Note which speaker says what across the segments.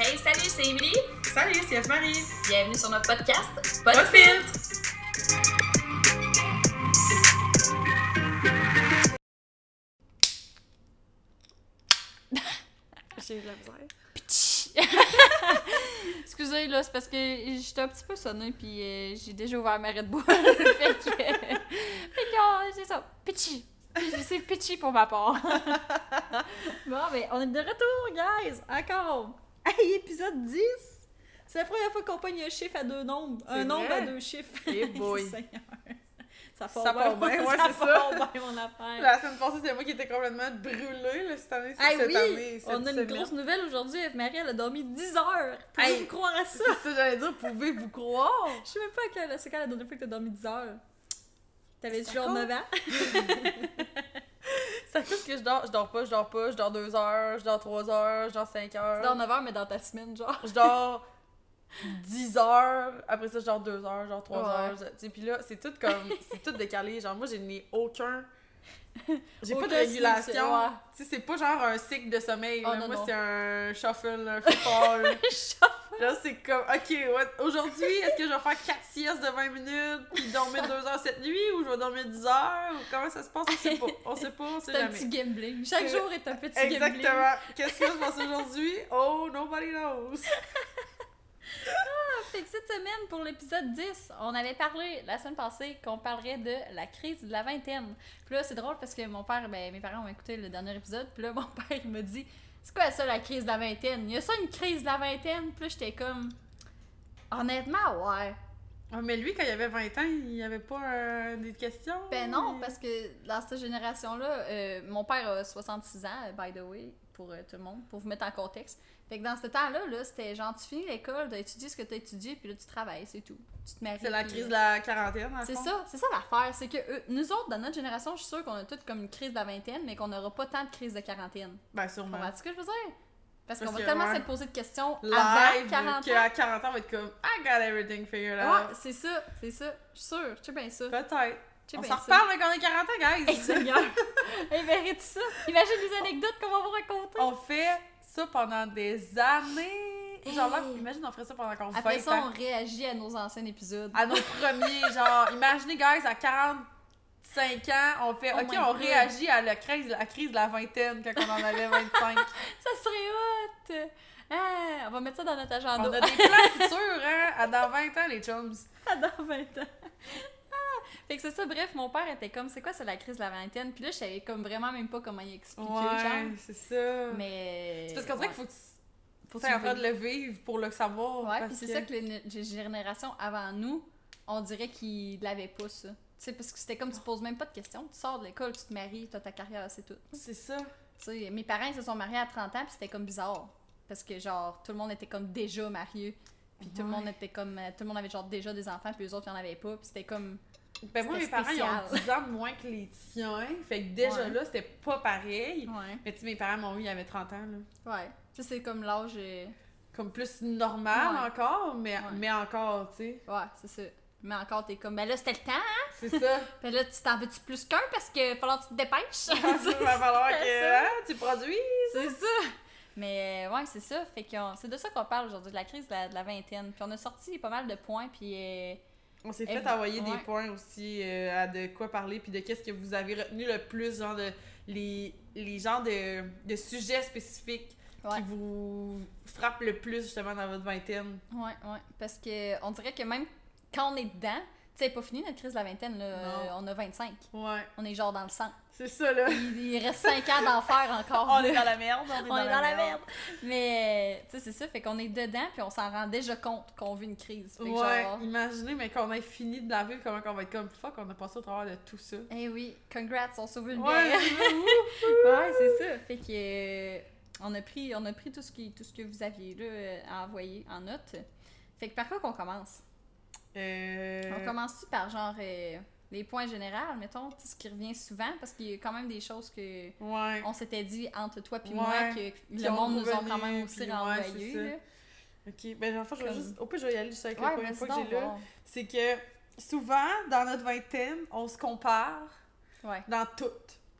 Speaker 1: Hey, salut, c'est Emily.
Speaker 2: Salut, c'est Marie.
Speaker 1: Bienvenue sur notre podcast Pas de filtre.
Speaker 2: J'ai eu de la misère.
Speaker 3: Excusez, là, c'est parce que j'étais un petit peu sonnée, puis euh, j'ai déjà ouvert ma Red Bull. fait que. oh, c'est ça. Pitchy. C'est pitchy pour ma part. bon, mais on est de retour, guys! Encore! Hey, épisode 10! C'est la première fois qu'on pogne un chiffre à deux nombres. Un
Speaker 2: C'est
Speaker 3: nombre à deux chiffres.
Speaker 2: Eh boy.
Speaker 3: Seigneur. Ça part
Speaker 2: Ça
Speaker 3: bien,
Speaker 2: part bien, ouais, c'est
Speaker 3: part
Speaker 2: ça.
Speaker 3: bien, mon affaire.
Speaker 2: La semaine passée, c'était moi qui étais complètement brûlée. Là, cette année, c'est
Speaker 3: Hey,
Speaker 2: cette
Speaker 3: oui!
Speaker 2: année. cette
Speaker 3: on a une
Speaker 2: semaine.
Speaker 3: grosse nouvelle aujourd'hui. Marie, elle a dormi 10 heures. Pouvez-vous
Speaker 2: Hey.
Speaker 3: croire à ça?
Speaker 2: C'est ça, j'allais dire, pouvez-vous croire?
Speaker 3: Je sais même pas c'est quand la dernière fois que t'as dormi 10 heures. T'avais
Speaker 2: Ça
Speaker 3: genre
Speaker 2: compte?
Speaker 3: 9 ans?
Speaker 2: C'est à cause que je dors, je dors pas, je dors pas, je dors 2 heures, je dors 3 heures, je dors 5 heures.
Speaker 3: Tu dors 9 heures, mais dans ta semaine, genre.
Speaker 2: Je dors 10 heures, après ça, je dors 2 heures, dors 3
Speaker 3: Ouais.
Speaker 2: heures. Tu sais, puis là, c'est tout comme. C'est tout décalé. Genre, moi, je n'ai aucun. J'ai pas de régulation.
Speaker 3: ouais.
Speaker 2: Tu sais, c'est pas genre un cycle de sommeil.
Speaker 3: Oh,
Speaker 2: là.
Speaker 3: non,
Speaker 2: moi, c'est un shuffle, un football. Là, c'est comme, ok, aujourd'hui, est-ce que je vais faire 4 siestes de 20 minutes, puis dormir 2 heures cette nuit, ou je vais dormir 10 heures, ou comment ça se passe, on sait pas. On sait pas, on sait
Speaker 3: C'est un petit gambling. Chaque jour est un petit gambling.
Speaker 2: Exactement. Qu'est-ce qui va se passer aujourd'hui? Oh, nobody knows.
Speaker 3: Fait que cette semaine, pour l'épisode 10, on avait parlé la semaine passée qu'on parlerait de la crise de la vingtaine. Puis là, c'est drôle parce que mon père, ben, mes parents ont écouté le dernier épisode, puis là, mon père, il m'a dit C'est quoi ça, la crise de la vingtaine? Il y a ça, une crise de la vingtaine Puis là, j'étais comme Honnêtement, ouais.
Speaker 2: Ah, mais lui, quand il avait 20 ans, il n'y avait pas euh, des questions?
Speaker 3: Ben non, parce que dans cette génération-là, euh, mon père a 66 ans, by the way, pour euh, tout le monde, pour vous mettre en contexte. Fait que dans ce temps-là, là, c'était genre, tu finis l'école, t'as étudié ce que t'as étudié, puis là, tu travailles, c'est tout. Tu te maries.
Speaker 2: C'est la crise de la quarantaine,
Speaker 3: C'est ça, c'est ça l'affaire. C'est que eux- nous autres, dans notre génération, je suis sûre qu'on a toutes comme une crise de la vingtaine, mais qu'on n'aura pas tant de crise de quarantaine.
Speaker 2: Ben, sûrement.
Speaker 3: Comprends-tu ce que je veux dire? Parce qu'on va tellement
Speaker 2: ouais.
Speaker 3: se poser de questions
Speaker 2: Live,
Speaker 3: avant 40
Speaker 2: qu'à
Speaker 3: ans.
Speaker 2: 40 ans, on va être comme, I got everything figured
Speaker 3: Ouais,
Speaker 2: out.
Speaker 3: c'est ça, c'est ça. Je suis sûre, je sais bien ça.
Speaker 2: Peut-être. On s'en
Speaker 3: ça.
Speaker 2: reparle quand on est 40 ans, guys!
Speaker 3: Hey, Seigneur! mérite ça! Imagine les anecdotes qu'on va vous raconter!
Speaker 2: on fait ça pendant des années. Genre là, imagine, on ferait ça pendant 20
Speaker 3: Après ça, on réagit à nos anciens épisodes.
Speaker 2: À nos premiers, genre, imaginez, guys, à 45 ans, on fait,
Speaker 3: Oh
Speaker 2: ok, on
Speaker 3: God.
Speaker 2: réagit à la crise, la crise de la vingtaine quand on en avait 25.
Speaker 3: Ça serait hot! Ah, on va mettre ça dans notre agenda.
Speaker 2: on a des plans futurs, hein, à dans 20 ans, les chums.
Speaker 3: dans 20 ans. Fait que c'est ça, bref, mon père était comme, c'est quoi, c'est la crise de la vingtaine? Puis là, je savais comme vraiment même pas comment y expliquer,
Speaker 2: Ouais,
Speaker 3: genre.
Speaker 2: c'est ça.
Speaker 3: Mais.
Speaker 2: C'est parce qu'on dirait
Speaker 3: ouais.
Speaker 2: qu'il faut que
Speaker 3: Faut
Speaker 2: tu sois en train de le vivre pour le savoir.
Speaker 3: Ouais, puis c'est
Speaker 2: que-
Speaker 3: ça que les, les générations avant nous, on dirait qu'ils l'avaient pas, ça. Tu sais, parce que c'était comme tu poses même pas de questions. Tu sors de l'école, tu te maries, t'as ta carrière, c'est tout.
Speaker 2: C'est ça.
Speaker 3: Tu sais, mes parents ils se sont mariés à 30 ans, puis c'était comme bizarre. Parce que, genre, tout le monde était comme déjà marié. Puis tout le monde était comme. euh, Tout le monde avait genre déjà des enfants, puis les autres, ils en avaient pas. Puis c'était comme.
Speaker 2: Ben moi, mes parents, ils ont
Speaker 3: spécial.
Speaker 2: 10 ans de moins que les tiens. Fait que déjà
Speaker 3: Ouais.
Speaker 2: là, c'était pas pareil.
Speaker 3: Ouais.
Speaker 2: Mais tu sais, mes parents m'ont eu, ils avaient 30 ans, là.
Speaker 3: Ouais. Tu sais, c'est comme l'âge.
Speaker 2: Comme plus normal
Speaker 3: Ouais.
Speaker 2: encore, mais, mais encore, tu sais.
Speaker 3: Ouais, c'est ça. Mais encore, t'es comme. Ben là, c'était le temps, hein?
Speaker 2: C'est ça.
Speaker 3: Puis là, tu t'en veux-tu plus qu'un parce que falloir que tu te dépêches?
Speaker 2: Il va falloir que
Speaker 3: ça.
Speaker 2: hein, tu produis.
Speaker 3: C'est ça! Mais euh, ouais, c'est ça. Fait que c'est de ça qu'on parle aujourd'hui, de la crise de la, de la vingtaine. Puis on a sorti pas mal de points, puis euh,
Speaker 2: On s'est fait envoyer
Speaker 3: ouais.
Speaker 2: des points aussi euh, à de quoi parler, puis de qu'est-ce que vous avez retenu le plus, genre de les, les genres de, de sujets spécifiques
Speaker 3: Ouais.
Speaker 2: qui vous frappent le plus justement dans votre vingtaine.
Speaker 3: ouais, ouais. Parce que on dirait que même quand on est dedans, c'est pas fini notre crise de la vingtaine, là. Euh, on a 25.
Speaker 2: Ouais,
Speaker 3: On est genre dans le sang.
Speaker 2: c'est ça là.
Speaker 3: Il, il reste 5 ans d'enfer encore.
Speaker 2: On est dans la merde, on est,
Speaker 3: On est dans la merde. Mais, tu sais, c'est ça. Fait qu'on est dedans, puis on s'en rend déjà compte qu'on vit une crise. Fait que
Speaker 2: Ouais,
Speaker 3: genre,
Speaker 2: imaginez, mais qu'on ait fini de la vivre, comment qu'on va être comme fuck, on a passé au travers de tout ça.
Speaker 3: eh oui, congrats, on sauve une
Speaker 2: Ouais.
Speaker 3: Ouais, c'est ça. Fait que euh, on a pris on a pris tout ce qui tout ce que vous aviez là à envoyer en note. Fait que par quoi qu'on commence?
Speaker 2: Euh,
Speaker 3: On commence par genre euh, les points généraux, mettons, ce qui revient souvent parce qu'il y a quand même des choses que
Speaker 2: Ouais.
Speaker 3: on s'était dit entre toi puis
Speaker 2: Ouais.
Speaker 3: moi que
Speaker 2: Qui
Speaker 3: le
Speaker 2: ont
Speaker 3: monde nous a
Speaker 2: revenu,
Speaker 3: quand même aussi
Speaker 2: puis ouais,
Speaker 3: renvoyé.
Speaker 2: Ok, ben en fait, je vais
Speaker 3: Comme-
Speaker 2: juste. Au pire, je vais y aller juste avec le premier point que là. C'est que souvent, dans notre vingtaine, on se compare dans tout.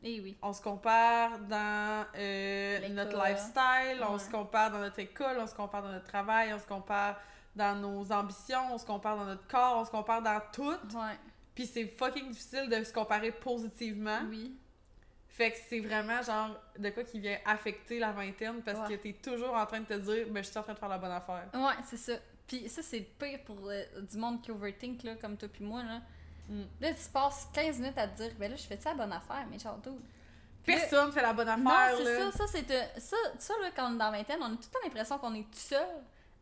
Speaker 3: Eh oui.
Speaker 2: On se compare dans euh, notre lifestyle, on se compare dans notre école, on se compare dans notre travail, on se compare dans nos ambitions, on se compare dans notre corps, on se compare dans tout.
Speaker 3: Ouais.
Speaker 2: Puis c'est fucking difficile de se comparer positivement.
Speaker 3: Oui.
Speaker 2: Fait que c'est vraiment genre de quoi qui vient affecter la vingtaine parce
Speaker 3: Ouais.
Speaker 2: que t'es toujours en train de te dire, ben je suis en train de faire la bonne affaire.
Speaker 3: Ouais, c'est ça. Puis ça, c'est pire pour euh, du monde qui overthink, là, comme toi puis moi, là.
Speaker 2: Mm.
Speaker 3: Là, tu passes 15 minutes à te dire, ben là, je fais ça la bonne affaire, mais genre, tout.
Speaker 2: Personne fait la bonne
Speaker 3: Non,
Speaker 2: affaire,
Speaker 3: c'est
Speaker 2: là.
Speaker 3: ça, ça, c'est... euh, Ça, ça, là, quand on est dans la vingtaine, on a tout le temps l'impression qu'on est tout seul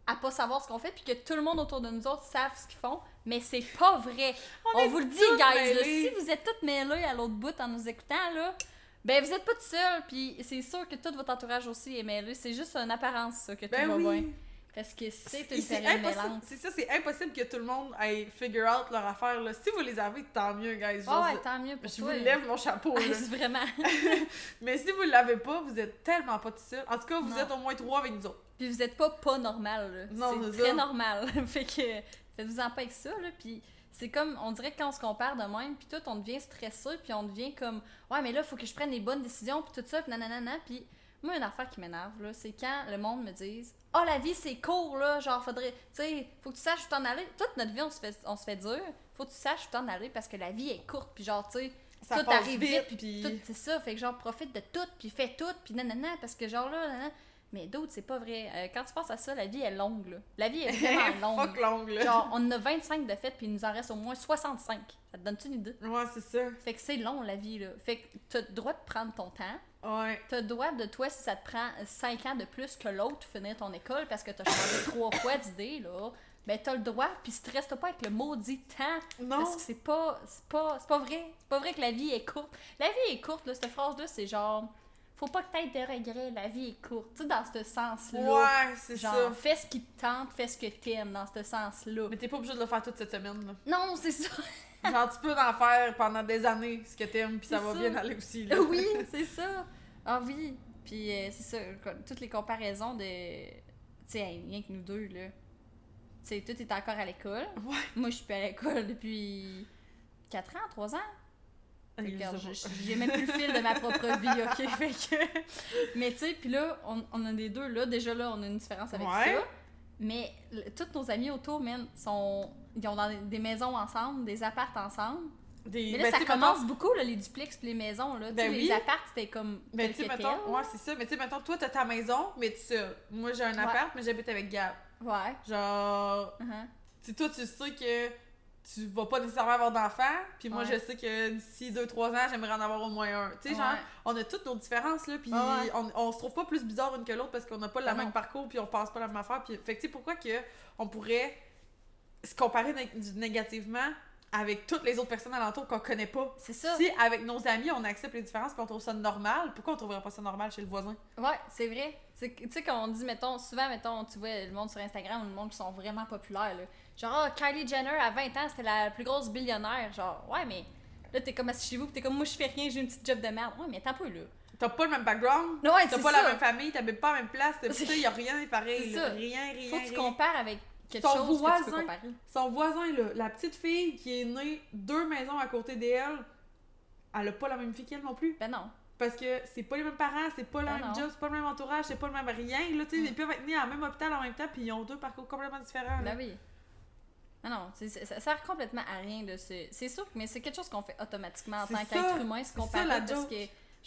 Speaker 3: à pas savoir ce qu'on fait, puis que tout le monde autour de nous autres savent ce qu'ils font, mais c'est pas vrai. On, vous le dit, guys, là, si vous êtes toutes mêlées à l'autre bout en nous écoutant, là, ben vous êtes pas tout seul, puis c'est sûr que tout votre entourage aussi est mêlé. C'est juste une apparence, ça, que tout
Speaker 2: Ben
Speaker 3: va bien. Parce que c'est une période mêlante.
Speaker 2: c'est ça, c'est impossible que tout le monde aille figure out leur affaire, là. Si vous les avez, tant mieux, guys. Genre,
Speaker 3: ouais, tant mieux pour
Speaker 2: je
Speaker 3: toi.
Speaker 2: vous lève mon chapeau,
Speaker 3: Ah,
Speaker 2: là.
Speaker 3: vraiment.
Speaker 2: Mais si vous l'avez pas, vous êtes tellement pas tout seul. En tout cas, vous
Speaker 3: Non.
Speaker 2: êtes au moins trois avec nous autres.
Speaker 3: Puis vous êtes pas pas normal, là.
Speaker 2: Non,
Speaker 3: c'est
Speaker 2: c'est
Speaker 3: très
Speaker 2: ça.
Speaker 3: normal. fait que faites-vous-en pas avec ça, là. Puis c'est comme, on dirait que quand on se compare de même, puis tout, on devient stressé, puis on devient comme, ouais, mais là, faut que je prenne les bonnes décisions, puis tout ça, puis nanana, puis moi, une affaire qui m'énerve, là, c'est quand le monde me dise, oh, la vie, c'est court, là, genre, faudrait, tu sais, faut que tu saches où t'en aller. Toute notre vie, on se fait, on se fait dire, faut que tu saches où t'en aller, parce que la vie est courte, puis genre, tu sais,
Speaker 2: Ça
Speaker 3: tout arrive
Speaker 2: vite,
Speaker 3: vite,
Speaker 2: puis-
Speaker 3: tout, c'est ça. Fait que genre, profite de tout, puis fais tout, puis nanana, parce que genre là, nanana. Mais d'autres, c'est pas vrai. Euh, quand tu penses à ça, la vie est longue, là. La vie est vraiment longue.
Speaker 2: Fuck long, là.
Speaker 3: Genre, on en a 25 de fait, puis il nous en reste au moins 65. Ça te donne-tu une idée?
Speaker 2: Ouais, c'est ça.
Speaker 3: Fait que c'est long, la vie, là. Fait que t'as le droit de prendre ton temps.
Speaker 2: Ouais.
Speaker 3: T'as le droit de toi, si ça te prend 5 ans de plus que l'autre, finir ton école parce que t'as changé trois fois d'idée, là. Ben, t'as le droit, puis stresse pas avec le maudit temps.
Speaker 2: Non.
Speaker 3: Parce que c'est pas, c'est pas, c'est pas vrai. C'est pas vrai que la vie est courte. La vie est courte, là, cette phrase-là, c'est genre, faut pas que t'aies de regrets, la vie est courte. Tu sais, dans ce sens-là.
Speaker 2: Ouais, c'est
Speaker 3: Genre,
Speaker 2: ça.
Speaker 3: fais ce qui te tente, fais ce que t'aimes dans ce sens-là.
Speaker 2: Mais t'es pas obligé de le faire toute cette semaine, là.
Speaker 3: Non, c'est ça.
Speaker 2: Genre, tu peux en faire pendant des années ce que t'aimes, puis ça va
Speaker 3: ça.
Speaker 2: bien aller aussi, là.
Speaker 3: oui, c'est ça. Ah oui. Puis euh, c'est ça, toutes les comparaisons de. Tu sais, rien que nous deux, là. Tu sais, toi, t'es encore à l'école.
Speaker 2: Ouais.
Speaker 3: Moi, je suis plus à l'école depuis 4 ans, 3 ans. Regarde, j'ai même plus le fil de ma propre vie, ok? Fait que... Mais tu sais, puis là, on, on a des deux, là, déjà là, on a une différence avec
Speaker 2: Ouais.
Speaker 3: ça. Mais tous nos amis autour, man, sont... Ils ont dans des- maisons ensemble, des appartes ensemble.
Speaker 2: Des...
Speaker 3: Mais là,
Speaker 2: ben,
Speaker 3: ça
Speaker 2: tu
Speaker 3: commence
Speaker 2: mettons-
Speaker 3: beaucoup, là, les duplex puis les maisons, là. Tu
Speaker 2: Ben
Speaker 3: les
Speaker 2: oui.
Speaker 3: appartes, c'était comme
Speaker 2: Ben, tu mettons, ouais, c'est ça. Mais tu sais, mettons, toi, t'as ta maison, mais tu sais, moi, j'ai un
Speaker 3: Ouais.
Speaker 2: appart, mais j'habite avec Gab.
Speaker 3: Ouais.
Speaker 2: Genre,
Speaker 3: uh-huh.
Speaker 2: tu sais, toi, tu sais que tu vas pas nécessairement avoir d'enfants, puis moi,
Speaker 3: Ouais.
Speaker 2: je sais que d'ici 2-3 ans, j'aimerais en avoir au moins un. Tu sais, genre,
Speaker 3: Ouais.
Speaker 2: on a toutes nos différences, là, puis
Speaker 3: Ouais,
Speaker 2: on, on se trouve pas plus bizarre une que l'autre parce qu'on n'a pas le même parcours, puis on pense pas la même affaire. Puis, fait que, tu sais, pourquoi que on pourrait se comparer né- négativement avec toutes les autres personnes alentour qu'on connaît pas?
Speaker 3: C'est ça.
Speaker 2: Si avec nos amis, on accepte les différences puis on trouve ça normal, pourquoi on trouverait pas ça normal chez le voisin?
Speaker 3: Ouais, c'est vrai. Tu sais, quand on dit, mettons, souvent, mettons, tu vois le monde sur Instagram ou le monde qui sont vraiment populaires, là. Genre, Ah, Kylie Jenner, à 20 ans, c'était la plus grosse billionnaire. Genre, ouais, mais là, t'es comme assis chez vous, pis t'es comme, moi, je fais rien, j'ai une petite job de merde. Ouais, mais t'as peu, là.
Speaker 2: T'as pas le même background,
Speaker 3: Ouais,
Speaker 2: t'as pas
Speaker 3: ça.
Speaker 2: la même famille, t'habites pas à la même place, tu sais, y a rien de pareil,
Speaker 3: C'est ça.
Speaker 2: rien, rien,
Speaker 3: Faut que tu
Speaker 2: rien.
Speaker 3: compares avec quelque
Speaker 2: Son
Speaker 3: chose que tu
Speaker 2: voisin.
Speaker 3: peux comparer.
Speaker 2: Son voisin, là, la petite fille qui est née deux maisons à côté d'elle, elle a pas la même fille qu'elle non plus.
Speaker 3: Ben non.
Speaker 2: Parce que c'est pas les mêmes parents, c'est pas le
Speaker 3: Ah
Speaker 2: même
Speaker 3: non.
Speaker 2: job, c'est pas le même entourage, c'est pas le même rien. Là, tu sais,
Speaker 3: Mm.
Speaker 2: ils peuvent être nés en même hôpital en même temps, puis ils ont deux parcours complètement différents. là.
Speaker 3: Ben oui. Ah non, ça sert complètement à rien de se. C'est sûr, mais c'est quelque chose qu'on fait automatiquement en tant qu'être humain, se comparer
Speaker 2: joke.
Speaker 3: que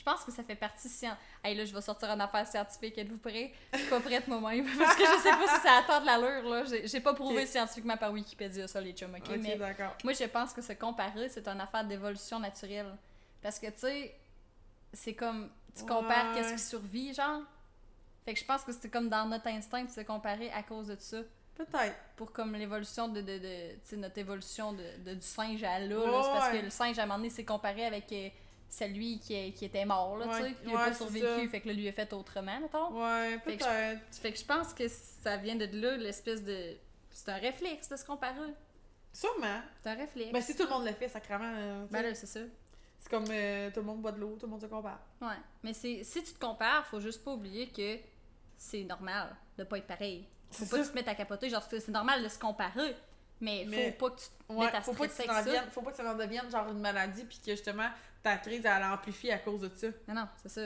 Speaker 3: je pense que ça fait partie scien... Hey là, je vais sortir une affaire scientifique, êtes-vous prêts? Je suis pas prête moi-même parce que je sais pas si ça attend de l'allure là. J'ai pas prouvé scientifiquement par Wikipédia ça les chums, ok?
Speaker 2: Ok,
Speaker 3: mais
Speaker 2: d'accord.
Speaker 3: moi je pense que se comparer c'est une affaire d'évolution naturelle. Parce que tu sais, c'est comme tu compares
Speaker 2: Ouais.
Speaker 3: qu'est-ce qui survit, genre. Fait que je pense que c'est comme dans notre instinct de se comparer à cause de ça
Speaker 2: Peut-être.
Speaker 3: pour comme l'évolution de, de, de tu sais, notre évolution de, de- du singe à là.
Speaker 2: Ouais,
Speaker 3: c'est parce
Speaker 2: ouais.
Speaker 3: que le singe à un moment donné s'est comparé avec euh, celui qui, qui était mort là tu sais qui a pas survécu fait que là, lui a fait autrement mettons
Speaker 2: Ouais, peut-être.
Speaker 3: fait que je pense que ça vient de là l'espèce de c'est un réflexe de se comparer
Speaker 2: Sûrement.
Speaker 3: c'est un réflexe
Speaker 2: Ben, si tout le monde le fait, sacrément. euh,
Speaker 3: Ben là c'est ça
Speaker 2: c'est comme euh, tout le monde boit de l'eau, tout le monde se compare.
Speaker 3: ouais mais si tu te compares faut juste pas oublier que c'est normal de pas être pareil faut pas
Speaker 2: ça.
Speaker 3: que tu te mettes à capoter genre c'est normal de se comparer mais faut pas que tu te
Speaker 2: Ouais,
Speaker 3: mettes à
Speaker 2: faut pas que ça devienne, faut pas que ça en devienne genre une maladie puis que justement ta crise, elle amplifie à cause de ça.
Speaker 3: Mais non, c'est ça.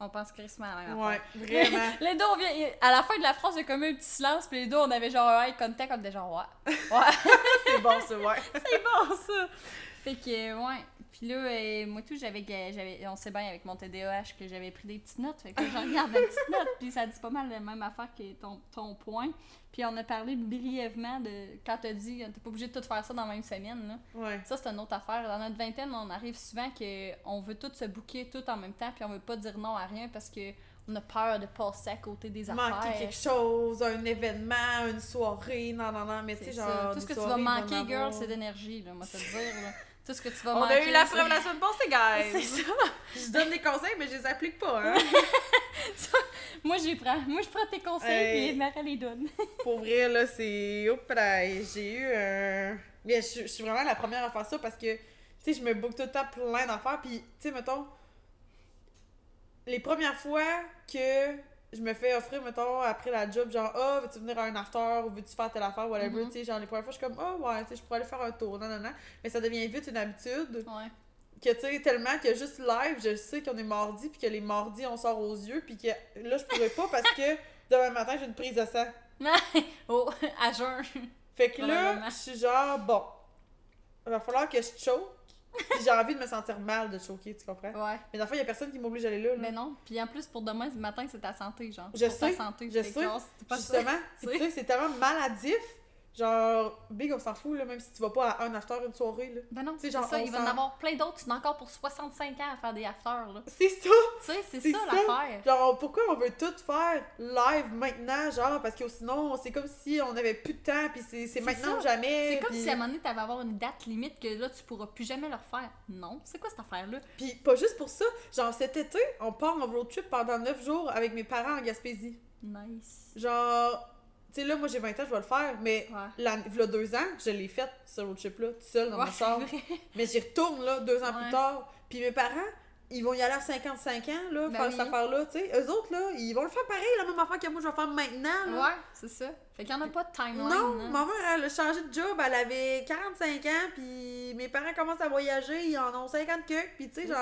Speaker 3: On pense crissement à la même
Speaker 2: Ouais,
Speaker 3: affaire.
Speaker 2: vraiment.
Speaker 3: Les deux, on vient. À la fin de la phrase, il y a comme un petit silence, puis les deux, on avait genre un eye contact, comme des genre, ouais. Ouais.
Speaker 2: c'est bon, ça, ouais.
Speaker 3: c'est bon, ça. Fait que, ouais. Puis là, euh, moi, tout, j'avais, j'avais. On sait bien avec mon TDAH que j'avais pris des petites notes. Fait que j'en regarde des petites notes, puis ça dit pas mal la même affaire que ton, ton point. Puis on a parlé brièvement de. Quand t'as dit, t'es pas obligé de tout faire ça dans la même semaine, là.
Speaker 2: Ouais.
Speaker 3: Ça, c'est une autre affaire. Dans notre vingtaine, on arrive souvent qu'on veut tout se bouquer tout en même temps, puis on veut pas dire non à rien parce que on a peur de passer à côté des affaires.
Speaker 2: Manquer quelque chose, un événement, une soirée, non, non, non, mais tu sais, genre.
Speaker 3: Tout ce que tu vas manquer, girl, c'est d'énergie, là, moi te dire. Là. Tout ce que tu vas
Speaker 2: On
Speaker 3: manquer.
Speaker 2: a eu la preuve la semaine passée, guys!
Speaker 3: C'est ça.
Speaker 2: Je donne des conseils, mais je les applique pas, hein.
Speaker 3: Moi, j'y prends. Moi, je prends tes conseils,
Speaker 2: Hey.
Speaker 3: puis Mara les donne.
Speaker 2: Pour vrai, là, c'est. J'ai eu un. Mais je, je suis vraiment la première à faire ça parce que, tu sais, je me book tout le temps plein d'affaires. Puis, tu sais, mettons, les premières fois que je me fais offrir, mettons, après la job, genre, ah, veux-tu venir à un after ou veux-tu faire telle affaire, whatever,
Speaker 3: Mhm.
Speaker 2: tu sais, genre, les premières fois, je suis comme, ah, ouais, tu sais, je pourrais aller faire un tour, non, non, non. Mais ça devient vite une habitude
Speaker 3: Ouais.
Speaker 2: que, tu sais, tellement que juste live, je sais qu'on est mardi, puis que les mardis, on sort aux yeux, puis que là, je pourrais pas parce que demain matin, j'ai une prise de sang.
Speaker 3: Oh, à jeun.
Speaker 2: Fait que là, je suis genre, bon, il va falloir que je choke. Puis j'ai envie de me sentir mal de choquer, tu comprends?
Speaker 3: Ouais.
Speaker 2: Mais dans le fond, il y a personne qui m'oblige d'aller là. là.
Speaker 3: Mais non. Puis en plus, pour demain ce matin, c'est ta santé, genre.
Speaker 2: Je
Speaker 3: pour ta
Speaker 2: sais,
Speaker 3: santé.
Speaker 2: je sais.
Speaker 3: pas.
Speaker 2: Justement,
Speaker 3: tu
Speaker 2: sais, c'est tellement maladif. Genre, Big, on s'en fout, là, même si tu vas pas à un after, une soirée, là.
Speaker 3: Ben non, c'est
Speaker 2: genre,
Speaker 3: ça. Il va en avoir plein d'autres. Tu en as encore pour 65 ans à faire des afters, là.
Speaker 2: C'est ça!
Speaker 3: Tu sais, c'est ça,
Speaker 2: ça.
Speaker 3: l'affaire.
Speaker 2: Genre, pourquoi on veut tout faire live maintenant, genre, parce que sinon, c'est comme si on avait plus de temps, puis c'est maintenant ou jamais.
Speaker 3: C'est comme si à un moment donné, t'avais avoir une date limite que là, tu pourras plus jamais le refaire. Non. C'est quoi cette affaire-là?
Speaker 2: Puis pas juste pour ça, genre cet été, on part en road trip pendant 9 jours avec mes parents en Gaspésie.
Speaker 3: Nice.
Speaker 2: Genre, tu sais, là, moi j'ai 20 ans, je vais le faire, mais
Speaker 3: Ouais.
Speaker 2: l'an- v'là deux ans, je l'ai fait, ce road trip-là, tout seul dans
Speaker 3: Ouais,
Speaker 2: char.
Speaker 3: vrai.
Speaker 2: Mais j'y retourne, là, deux ans
Speaker 3: Ouais.
Speaker 2: plus tard. Puis mes parents, ils vont y aller à 55 ans, là,
Speaker 3: Ben
Speaker 2: faire
Speaker 3: oui.
Speaker 2: cette affaire-là, tu sais. Eux autres, là, ils vont le faire pareil, la même affaire que moi, je vais faire maintenant, là.
Speaker 3: Ouais, c'est ça. Fait qu'il y en a pas de timeline.
Speaker 2: Non,
Speaker 3: hein.
Speaker 2: ma mère, elle a changé de job, elle avait 45 ans, puis mes parents commencent à voyager, ils en ont 50 que, puis tu sais, genre.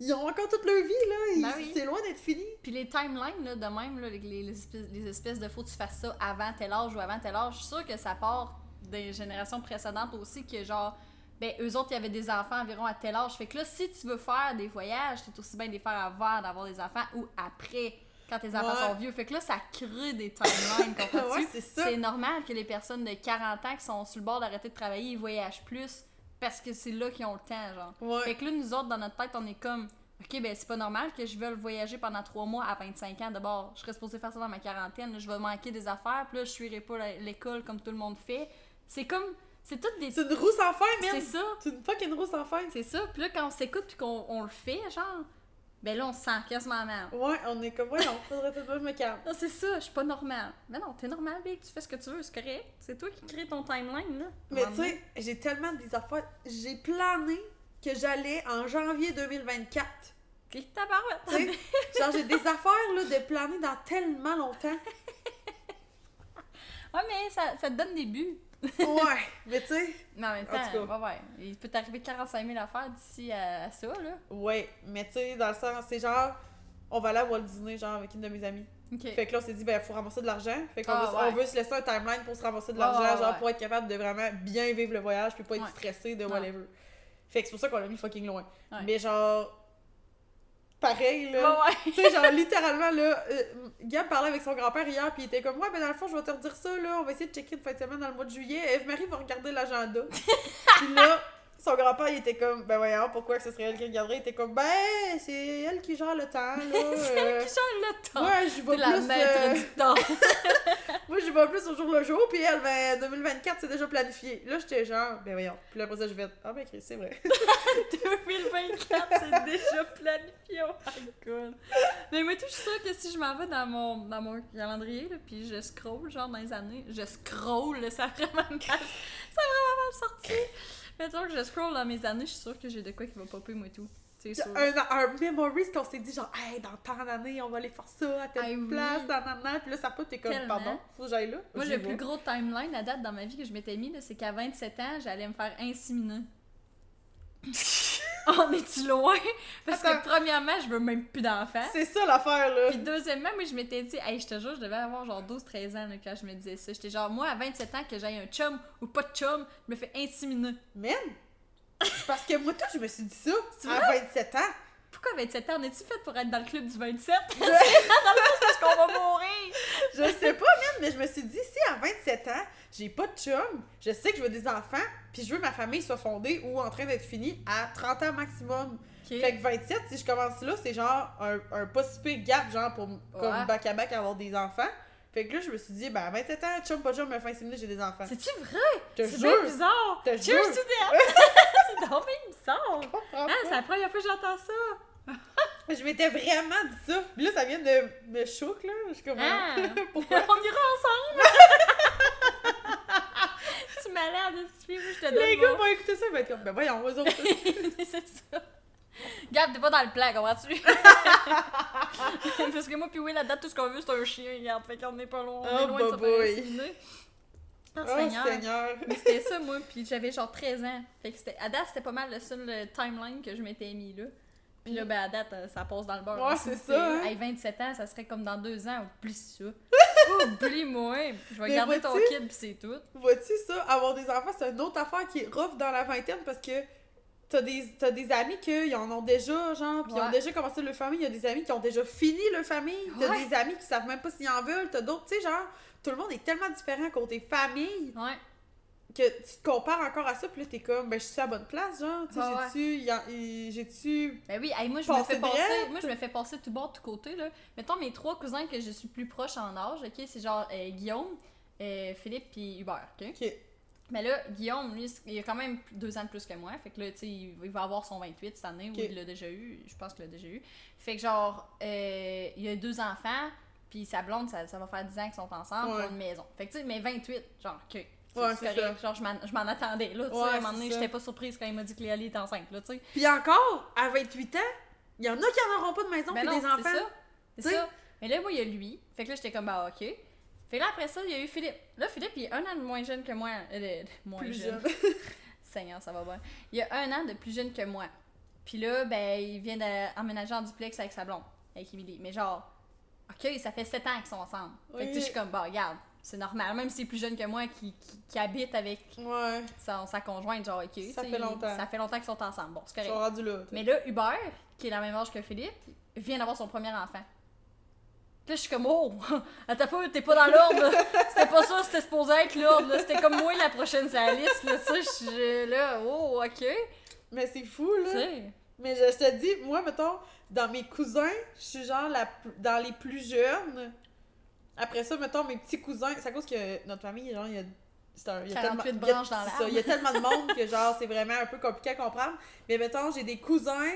Speaker 2: Ils ont encore toute leur vie, là, ils-
Speaker 3: Ben oui.
Speaker 2: c'est loin d'être fini.
Speaker 3: Puis les timelines, là, de même, là, les, les- espèces, les espèces de faut que tu fasses ça avant tel âge ou avant tel âge, je suis sûre que ça part des générations précédentes aussi, que genre, ben, eux autres, il y avait des enfants environ à tel âge. Fait que là, si tu veux faire des voyages, c'est aussi bien de les faire avant d'avoir des enfants ou après, quand tes enfants
Speaker 2: Ouais.
Speaker 3: sont vieux. Fait que là, ça crée des timelines, comprends-tu?
Speaker 2: Ouais. C'est
Speaker 3: normal que les personnes de 40 ans qui sont sur le bord d'arrêter de travailler, ils voyagent plus parce que c'est là qu'ils ont le temps, genre.
Speaker 2: Ouais.
Speaker 3: Fait que là, nous autres, dans notre tête, on est comme, OK, ben c'est pas normal que je veuille voyager pendant trois mois à 25 ans. D'abord, je serais supposée faire ça dans ma quarantaine. là, je vais manquer des affaires. Puis là, je suivrai pas l'école comme tout le monde fait. C'est comme, c'est toutes des.
Speaker 2: C'est une roue sans fin,
Speaker 3: C'est
Speaker 2: man!
Speaker 3: ça.
Speaker 2: C'est une fucking roue sans fin!
Speaker 3: C'est ça. Puis là, quand on s'écoute puis qu'on on le fait, genre, ben là, on se sent quasiment mal.
Speaker 2: Ouais, on est comme, ouais, non, faudrait peut-être pas que je me calme.
Speaker 3: Non, c'est ça, je suis pas normale. Mais non, t'es normal, Big, tu fais ce que tu veux, c'est correct. C'est toi qui crée ton timeline, là.
Speaker 2: Mais tu sais, j'ai tellement des affaires. J'ai plané que j'allais en janvier 2024.
Speaker 3: Qu'est-ce que tabarouette?
Speaker 2: Tu sais, genre, j'ai des affaires, là, de planer dans tellement longtemps.
Speaker 3: Ouais, mais ça, ça te donne des buts.
Speaker 2: Ouais, mais tu sais,
Speaker 3: Mais en même
Speaker 2: En tout
Speaker 3: temps, ouais, ouais. Il peut t'arriver 45 000 affaires d'ici à, à ça, là.
Speaker 2: ouais, mais tu sais, dans le sens, c'est genre, on va aller à Walt Disney, genre, avec une de mes amies. Fait que là, on s'est dit, ben, faut ramasser de l'argent. Fait qu'on
Speaker 3: Ah,
Speaker 2: veut,
Speaker 3: ouais.
Speaker 2: on veut se laisser un timeline pour se ramasser de l'argent,
Speaker 3: ouais,
Speaker 2: genre,
Speaker 3: ouais.
Speaker 2: pour être capable de vraiment bien vivre le voyage, puis pas être stressé de whatever. Fait que c'est pour ça qu'on l'a mis fucking loin. Mais genre, pareil, là.
Speaker 3: ouais.
Speaker 2: tu sais, genre, littéralement, là, euh, Gab parlait avec son grand-père hier, puis il était comme, ouais, ben dans le fond, je vais te redire ça, là, on va essayer de checker une fin de semaine dans le mois de juillet. Eve-Marie va regarder l'agenda. puis là, son grand-père, il était comme, ben voyons, pourquoi que ce serait elle qui regarderait? Il était comme, ben, c'est elle qui gère le temps, là. euh,
Speaker 3: Qui change le temps.
Speaker 2: Ouais, je vais
Speaker 3: T'es la
Speaker 2: plus.
Speaker 3: maître
Speaker 2: euh,
Speaker 3: du temps.
Speaker 2: moi, je vais plus au jour le jour, puis elle, ben, 2024, c'est déjà planifié. Là, j'étais genre, ben voyons. Puis là, après ça, je vais ah ben, Chris, c'est vrai.
Speaker 3: 2024, c'est déjà planifié. Oh my god. Mais moi, tout, je suis sûre que si je m'en vais dans mon, dans mon calendrier, là, puis je scroll, genre dans les années, je scroll, là, ça a vraiment mal, ça a vraiment mal sorti. Mettons que je scroll dans mes années, je suis sûre que j'ai de quoi qui va popper, moi, tout. C'est sûr.
Speaker 2: un, un memories qu'on s'est dit, genre, hey, dans tant d'années, on va aller faire ça à telle
Speaker 3: Ah oui.
Speaker 2: place, dans nan, nan. Puis là, ça peut, t'es comme,
Speaker 3: Tellement.
Speaker 2: pardon, faut que j'aille là.
Speaker 3: Moi, le plus gros timeline à date dans ma vie que je m'étais mis, c'est qu'à 27 ans, j'allais me faire inséminer. on est-tu loin? Parce
Speaker 2: Attends.
Speaker 3: que premièrement, je veux même plus d'enfants.
Speaker 2: C'est ça l'affaire, là.
Speaker 3: Puis deuxièmement, moi, je m'étais dit, hey, je te jure, je devais avoir genre 12-13 ans là, quand je me disais ça. J'étais genre, moi, à 27 ans, que j'aille un chum ou pas de chum, je me fais inséminer.
Speaker 2: Man! C'est parce que moi, toi, je me suis dit ça à 27 ans.
Speaker 3: Pourquoi 27 ans? On est-tu fait pour être dans le club du 27? dans le parce qu'on va mourir!
Speaker 2: Je sais pas, man, mais je me suis dit, si à 27 ans, j'ai pas de chum, je sais que je veux des enfants, puis je veux que ma famille soit fondée ou en train d'être finie à 30 ans maximum. Fait que 27, si je commence là, c'est genre un, un pas si pire gap, genre pour comme
Speaker 3: Ouais.
Speaker 2: back à back avoir des enfants. Fait que là, je me suis dit, ben à 27 ans, chum, pas chum, mais fin minutes, j'ai des enfants.
Speaker 3: C'est-tu vrai?
Speaker 2: Je
Speaker 3: C'est bien bizarre!
Speaker 2: Je te
Speaker 3: Cheers
Speaker 2: jure!
Speaker 3: to that! c'est bizarre!
Speaker 2: comprends
Speaker 3: Ah, c'est la première fois que j'entends ça!
Speaker 2: Je m'étais vraiment dit ça. Puis là, ça vient de me choquer, là. Je suis comme,
Speaker 3: Ah.
Speaker 2: pourquoi?
Speaker 3: On ira ensemble! tu malade, tu fais, moi, je te donne
Speaker 2: Les gars vont écouter ça, ils vont être comme, ben voyons, eux autres.
Speaker 3: c'est ça. Regarde, t'es pas dans le plan, comprends-tu? Parce que moi, puis oui, là-dedans, tout ce qu'on veut, c'est un chien, regarde. Fait qu'on est pas loin, on est
Speaker 2: Oh,
Speaker 3: loin de. Oh,
Speaker 2: Oh,
Speaker 3: Seigneur. C'était ça, moi, puis j'avais genre 13 ans. Fait que c'était, à date, c'était pas mal le seul euh, timeline que je m'étais mis là. Puis là, ben, à date, euh, ça passe dans le beurre.
Speaker 2: Ouais, c'est ça, hein.
Speaker 3: Hey, 27 ans, ça serait comme dans deux ans. Oublie ça. Oublie-moi. Je vais
Speaker 2: Mais
Speaker 3: garder ton kid, pis c'est tout.
Speaker 2: Vois-tu ça? Avoir des enfants, c'est une autre affaire qui est rough dans la vingtaine parce que t'as des, t'as des amis qui en ont déjà, genre, puis ils ont déjà commencé leur famille. Il y a des amis qui ont déjà fini leur famille. T'as
Speaker 3: Ouais.
Speaker 2: des amis qui savent même pas s'ils en veulent. T'as d'autres, tu sais, genre, tout le monde est tellement différent côté famille
Speaker 3: Ouais.
Speaker 2: que tu te compares encore à ça, puis là, t'es comme, ben, je suis à la bonne place, genre,
Speaker 3: Ouais,
Speaker 2: j'ai-tu, j'ai-tu.
Speaker 3: Ben oui, hey, moi, je me fais passer,
Speaker 2: direct.
Speaker 3: moi, je me fais passer tout bord, tout côté, là. Mettons mes trois cousins que je suis plus proche en âge, ok? C'est genre euh, Guillaume, euh, Philippe puis Hubert, ok?
Speaker 2: Ok.
Speaker 3: Mais là, Guillaume, lui, il a quand même deux ans de plus que moi. Fait que là, tu sais, il va avoir son 28 cette année, ou il l'a déjà eu. Je pense qu'il l'a déjà eu. Fait que genre, euh, il a deux enfants, puis sa blonde, ça, ça va faire 10 ans qu'ils sont ensemble,
Speaker 2: Ouais.
Speaker 3: ont une maison. Fait que tu sais, mais 28, genre, ok. C'est
Speaker 2: Ouais,
Speaker 3: c'est
Speaker 2: c'est
Speaker 3: correct. Genre, je m'en- attendais, là, tu sais. À un moment donné,
Speaker 2: ça.
Speaker 3: j'étais pas surprise quand il m'a dit que Léa était enceinte, là, tu sais.
Speaker 2: Puis encore, à 28 ans, il y en a qui en auront pas de maison
Speaker 3: Ben
Speaker 2: puis
Speaker 3: non,
Speaker 2: des
Speaker 3: c'est
Speaker 2: enfants.
Speaker 3: ça. C'est
Speaker 2: T'sais.
Speaker 3: ça. Mais là, moi, il y a lui. Fait que là, j'étais comme, bah, ok. Fait que là, après ça, il y a eu Philippe. Là, Philippe, il est un an de moins jeune que moi. Euh, moins
Speaker 2: Plus
Speaker 3: jeune.
Speaker 2: jeune.
Speaker 3: Seigneur, ça va bien. Il y a un an de plus jeune que moi. Puis là, ben, il vient d'emménager en duplex avec sa blonde, avec Emily. Mais genre, ok, ça fait 7 ans qu'ils sont ensemble. Fait que
Speaker 2: Oui.
Speaker 3: je suis comme, bah, regarde, c'est normal. Même s'il est plus jeune que moi, qui, qui, qui habite avec
Speaker 2: Ouais,
Speaker 3: sa, sa conjointe, genre, ok.
Speaker 2: Ça fait longtemps.
Speaker 3: Ça fait longtemps qu'ils sont ensemble. Bon, c'est
Speaker 2: ils
Speaker 3: correct.
Speaker 2: sont rendus là. t'sais.
Speaker 3: Mais là, Hubert, qui est la même âge que Philippe, vient d'avoir son premier enfant. Puis Là, je suis comme, oh, attends pas, t'es pas dans l'ordre. C'était pas ça, c'était supposé être l'ordre. C'était comme moi la prochaine sur la liste, là. Tu sais, je suis là, oh, ok.
Speaker 2: Mais c'est fou, là.
Speaker 3: sais.
Speaker 2: Mais je, je te dis, moi, mettons, dans mes cousins, je suis genre la, dans les plus jeunes. Après ça, mettons, mes petits cousins, c'est à cause que notre famille, genre, il y a. un- il y a
Speaker 3: 48
Speaker 2: tellement, il y a-
Speaker 3: branches dans
Speaker 2: ça, Il y a tellement de monde que, genre, c'est vraiment un peu compliqué à comprendre. Mais mettons, j'ai des cousins